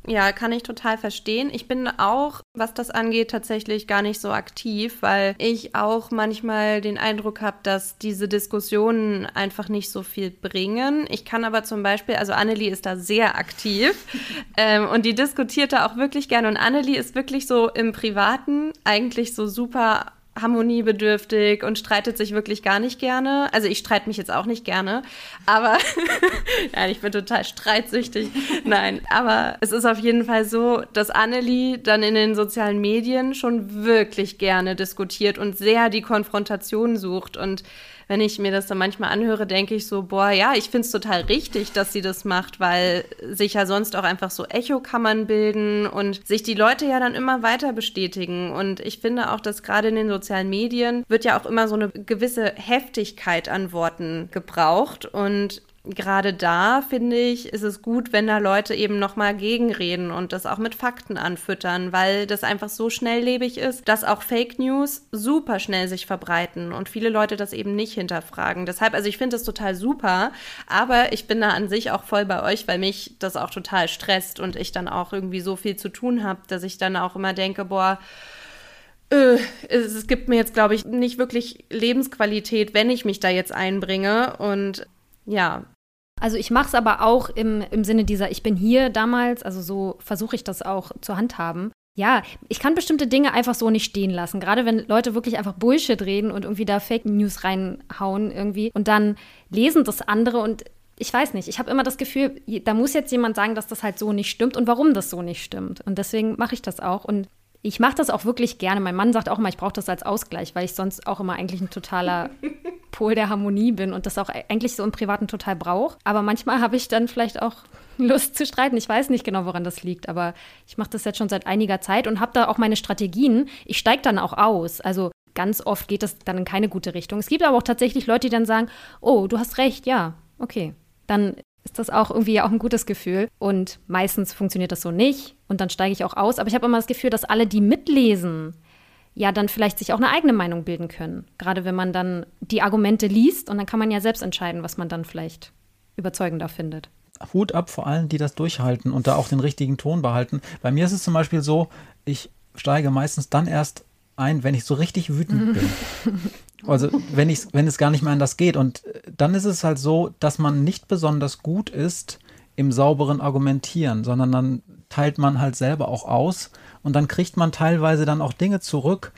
Ja, kann ich total verstehen. Ich bin auch, was das angeht, tatsächlich gar nicht so aktiv, weil ich auch manchmal den Eindruck habe, dass diese Diskussionen einfach nicht so viel bringen. Ich kann aber zum Beispiel, also Annelie ist da sehr aktiv ähm, und die diskutiert da auch wirklich gerne. Und Annelie ist wirklich so im Privaten eigentlich so super harmoniebedürftig und streitet sich wirklich gar nicht gerne. Also ich streite mich jetzt auch nicht gerne, aber ja, ich bin total streitsüchtig. Nein, aber es ist auf jeden Fall so, dass Annelie dann in den sozialen Medien schon wirklich gerne diskutiert und sehr die Konfrontation sucht und wenn ich mir das dann manchmal anhöre, denke ich so, boah, ja, ich finde es total richtig, dass sie das macht, weil sich ja sonst auch einfach so Echokammern bilden und sich die Leute ja dann immer weiter bestätigen. Und ich finde auch, dass gerade in den sozialen Medien wird ja auch immer so eine gewisse Heftigkeit an Worten gebraucht. Und gerade da finde ich, ist es gut, wenn da Leute eben nochmal gegenreden und das auch mit Fakten anfüttern, weil das einfach so schnelllebig ist, dass auch Fake News super schnell sich verbreiten und viele Leute das eben nicht hinterfragen. Deshalb, also ich finde das total super, aber ich bin da an sich auch voll bei euch, weil mich das auch total stresst und ich dann auch irgendwie so viel zu tun habe, dass ich dann auch immer denke, boah, äh, es, gibt mir jetzt, glaube ich, nicht wirklich Lebensqualität, wenn ich mich da jetzt einbringe. Und ja, also ich mache es aber auch im, im Sinne dieser, ich bin hier damals, also so versuche ich das auch zu handhaben. Ja, ich kann bestimmte Dinge einfach so nicht stehen lassen. Gerade wenn Leute wirklich einfach Bullshit reden und irgendwie da Fake News reinhauen irgendwie und dann lesen das andere und ich weiß nicht, ich habe immer das Gefühl, da muss jetzt jemand sagen, dass das halt so nicht stimmt und warum das so nicht stimmt. Und deswegen mache ich das auch. Und ich mache das auch wirklich gerne. Mein Mann sagt auch immer, ich brauche das als Ausgleich, weil ich sonst auch immer eigentlich ein totaler Pol der Harmonie bin und das auch eigentlich so im Privaten total brauche. Aber manchmal habe ich dann vielleicht auch Lust zu streiten. Ich weiß nicht genau, woran das liegt, aber ich mache das jetzt schon seit einiger Zeit und habe da auch meine Strategien. Ich steige dann auch aus. Also ganz oft geht das dann in keine gute Richtung. Es gibt aber auch tatsächlich Leute, die dann sagen, oh, du hast recht, ja, okay. Dann ist das auch irgendwie auch ein gutes Gefühl. Und meistens funktioniert das so nicht und dann steige ich auch aus. Aber ich habe immer das Gefühl, dass alle, die mitlesen, ja dann vielleicht sich auch eine eigene Meinung bilden können. Gerade wenn man dann die Argumente liest und dann kann man ja selbst entscheiden, was man dann vielleicht überzeugender findet. Hut ab vor allen, die das durchhalten und da auch den richtigen Ton behalten. Bei mir ist es zum Beispiel so, ich steige meistens dann erst ein, wenn ich so richtig wütend bin. Also wenn, ich, wenn es gar nicht mehr anders geht. Und dann ist es halt so, dass man nicht besonders gut ist im sauberen Argumentieren, sondern dann teilt man halt selber auch aus und dann kriegt man teilweise dann auch Dinge zurück,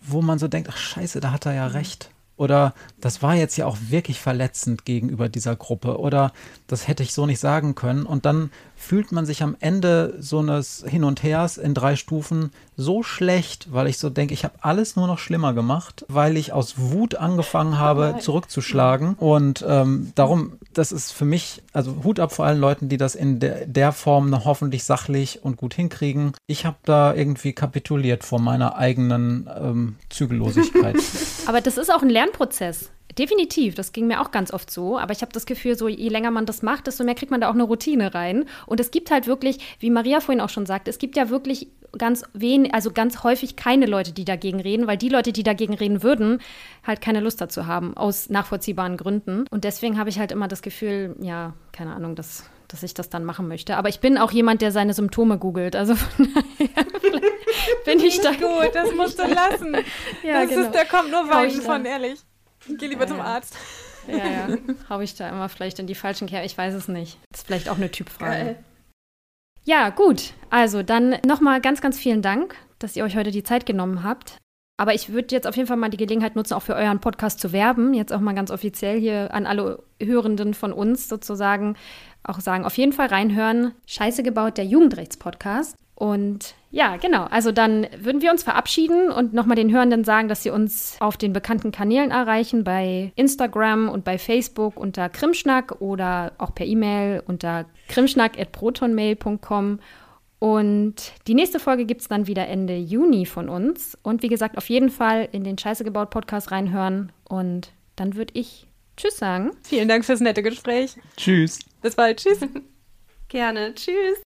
wo man so denkt, ach scheiße, da hat er ja recht. Oder das war jetzt ja auch wirklich verletzend gegenüber dieser Gruppe. Oder das hätte ich so nicht sagen können. Und dann fühlt man sich am Ende so eines Hin und Hers in drei Stufen so schlecht, weil ich so denke, ich habe alles nur noch schlimmer gemacht, weil ich aus Wut angefangen habe, zurückzuschlagen. Und ähm, darum, das ist für mich, also Hut ab vor allen Leuten, die das in der, der Form noch hoffentlich sachlich und gut hinkriegen. Ich habe da irgendwie kapituliert vor meiner eigenen ähm, Zügellosigkeit. Aber das ist auch ein Lernprozess. Definitiv, das ging mir auch ganz oft so. Aber ich habe das Gefühl, so je länger man das macht, desto mehr kriegt man da auch eine Routine rein. Und es gibt halt wirklich, wie Maria vorhin auch schon sagte, es gibt ja wirklich ganz wenig, also ganz häufig keine Leute, die dagegen reden, weil die Leute, die dagegen reden würden, halt keine Lust dazu haben, aus nachvollziehbaren Gründen. Und deswegen habe ich halt immer das Gefühl, ja, keine Ahnung, dass dass ich das dann machen möchte. Aber ich bin auch jemand, der seine Symptome googelt. Also von daher bin ich da. Gut, das musst du lassen. ja, das genau. ist, der kommt nur Wein von, ehrlich. Geh lieber ja, zum Arzt. Ja, ja. Habe ich da immer vielleicht in die falschen Kerben? Ich weiß es nicht. Das ist vielleicht auch eine Typfrage. Geil. Ja, gut. Also dann nochmal ganz, ganz vielen Dank, dass ihr euch heute die Zeit genommen habt. Aber ich würde jetzt auf jeden Fall mal die Gelegenheit nutzen, auch für euren Podcast zu werben. Jetzt auch mal ganz offiziell hier an alle Hörenden von uns sozusagen auch sagen, auf jeden Fall reinhören. Scheiße gebaut, der Jugendrechtspodcast. Und ja, genau. Also dann würden wir uns verabschieden und nochmal den Hörenden sagen, dass sie uns auf den bekannten Kanälen erreichen, bei Instagram und bei Facebook unter Krimschnack oder auch per E-Mail unter krimschnack.protonmail.com. Und die nächste Folge gibt es dann wieder Ende Juni von uns. Und wie gesagt, auf jeden Fall in den Scheiße gebaut Podcast reinhören. Und dann würde ich Tschüss sagen. Vielen Dank fürs nette Gespräch. Tschüss. Bis bald. Tschüss. Gerne. Tschüss.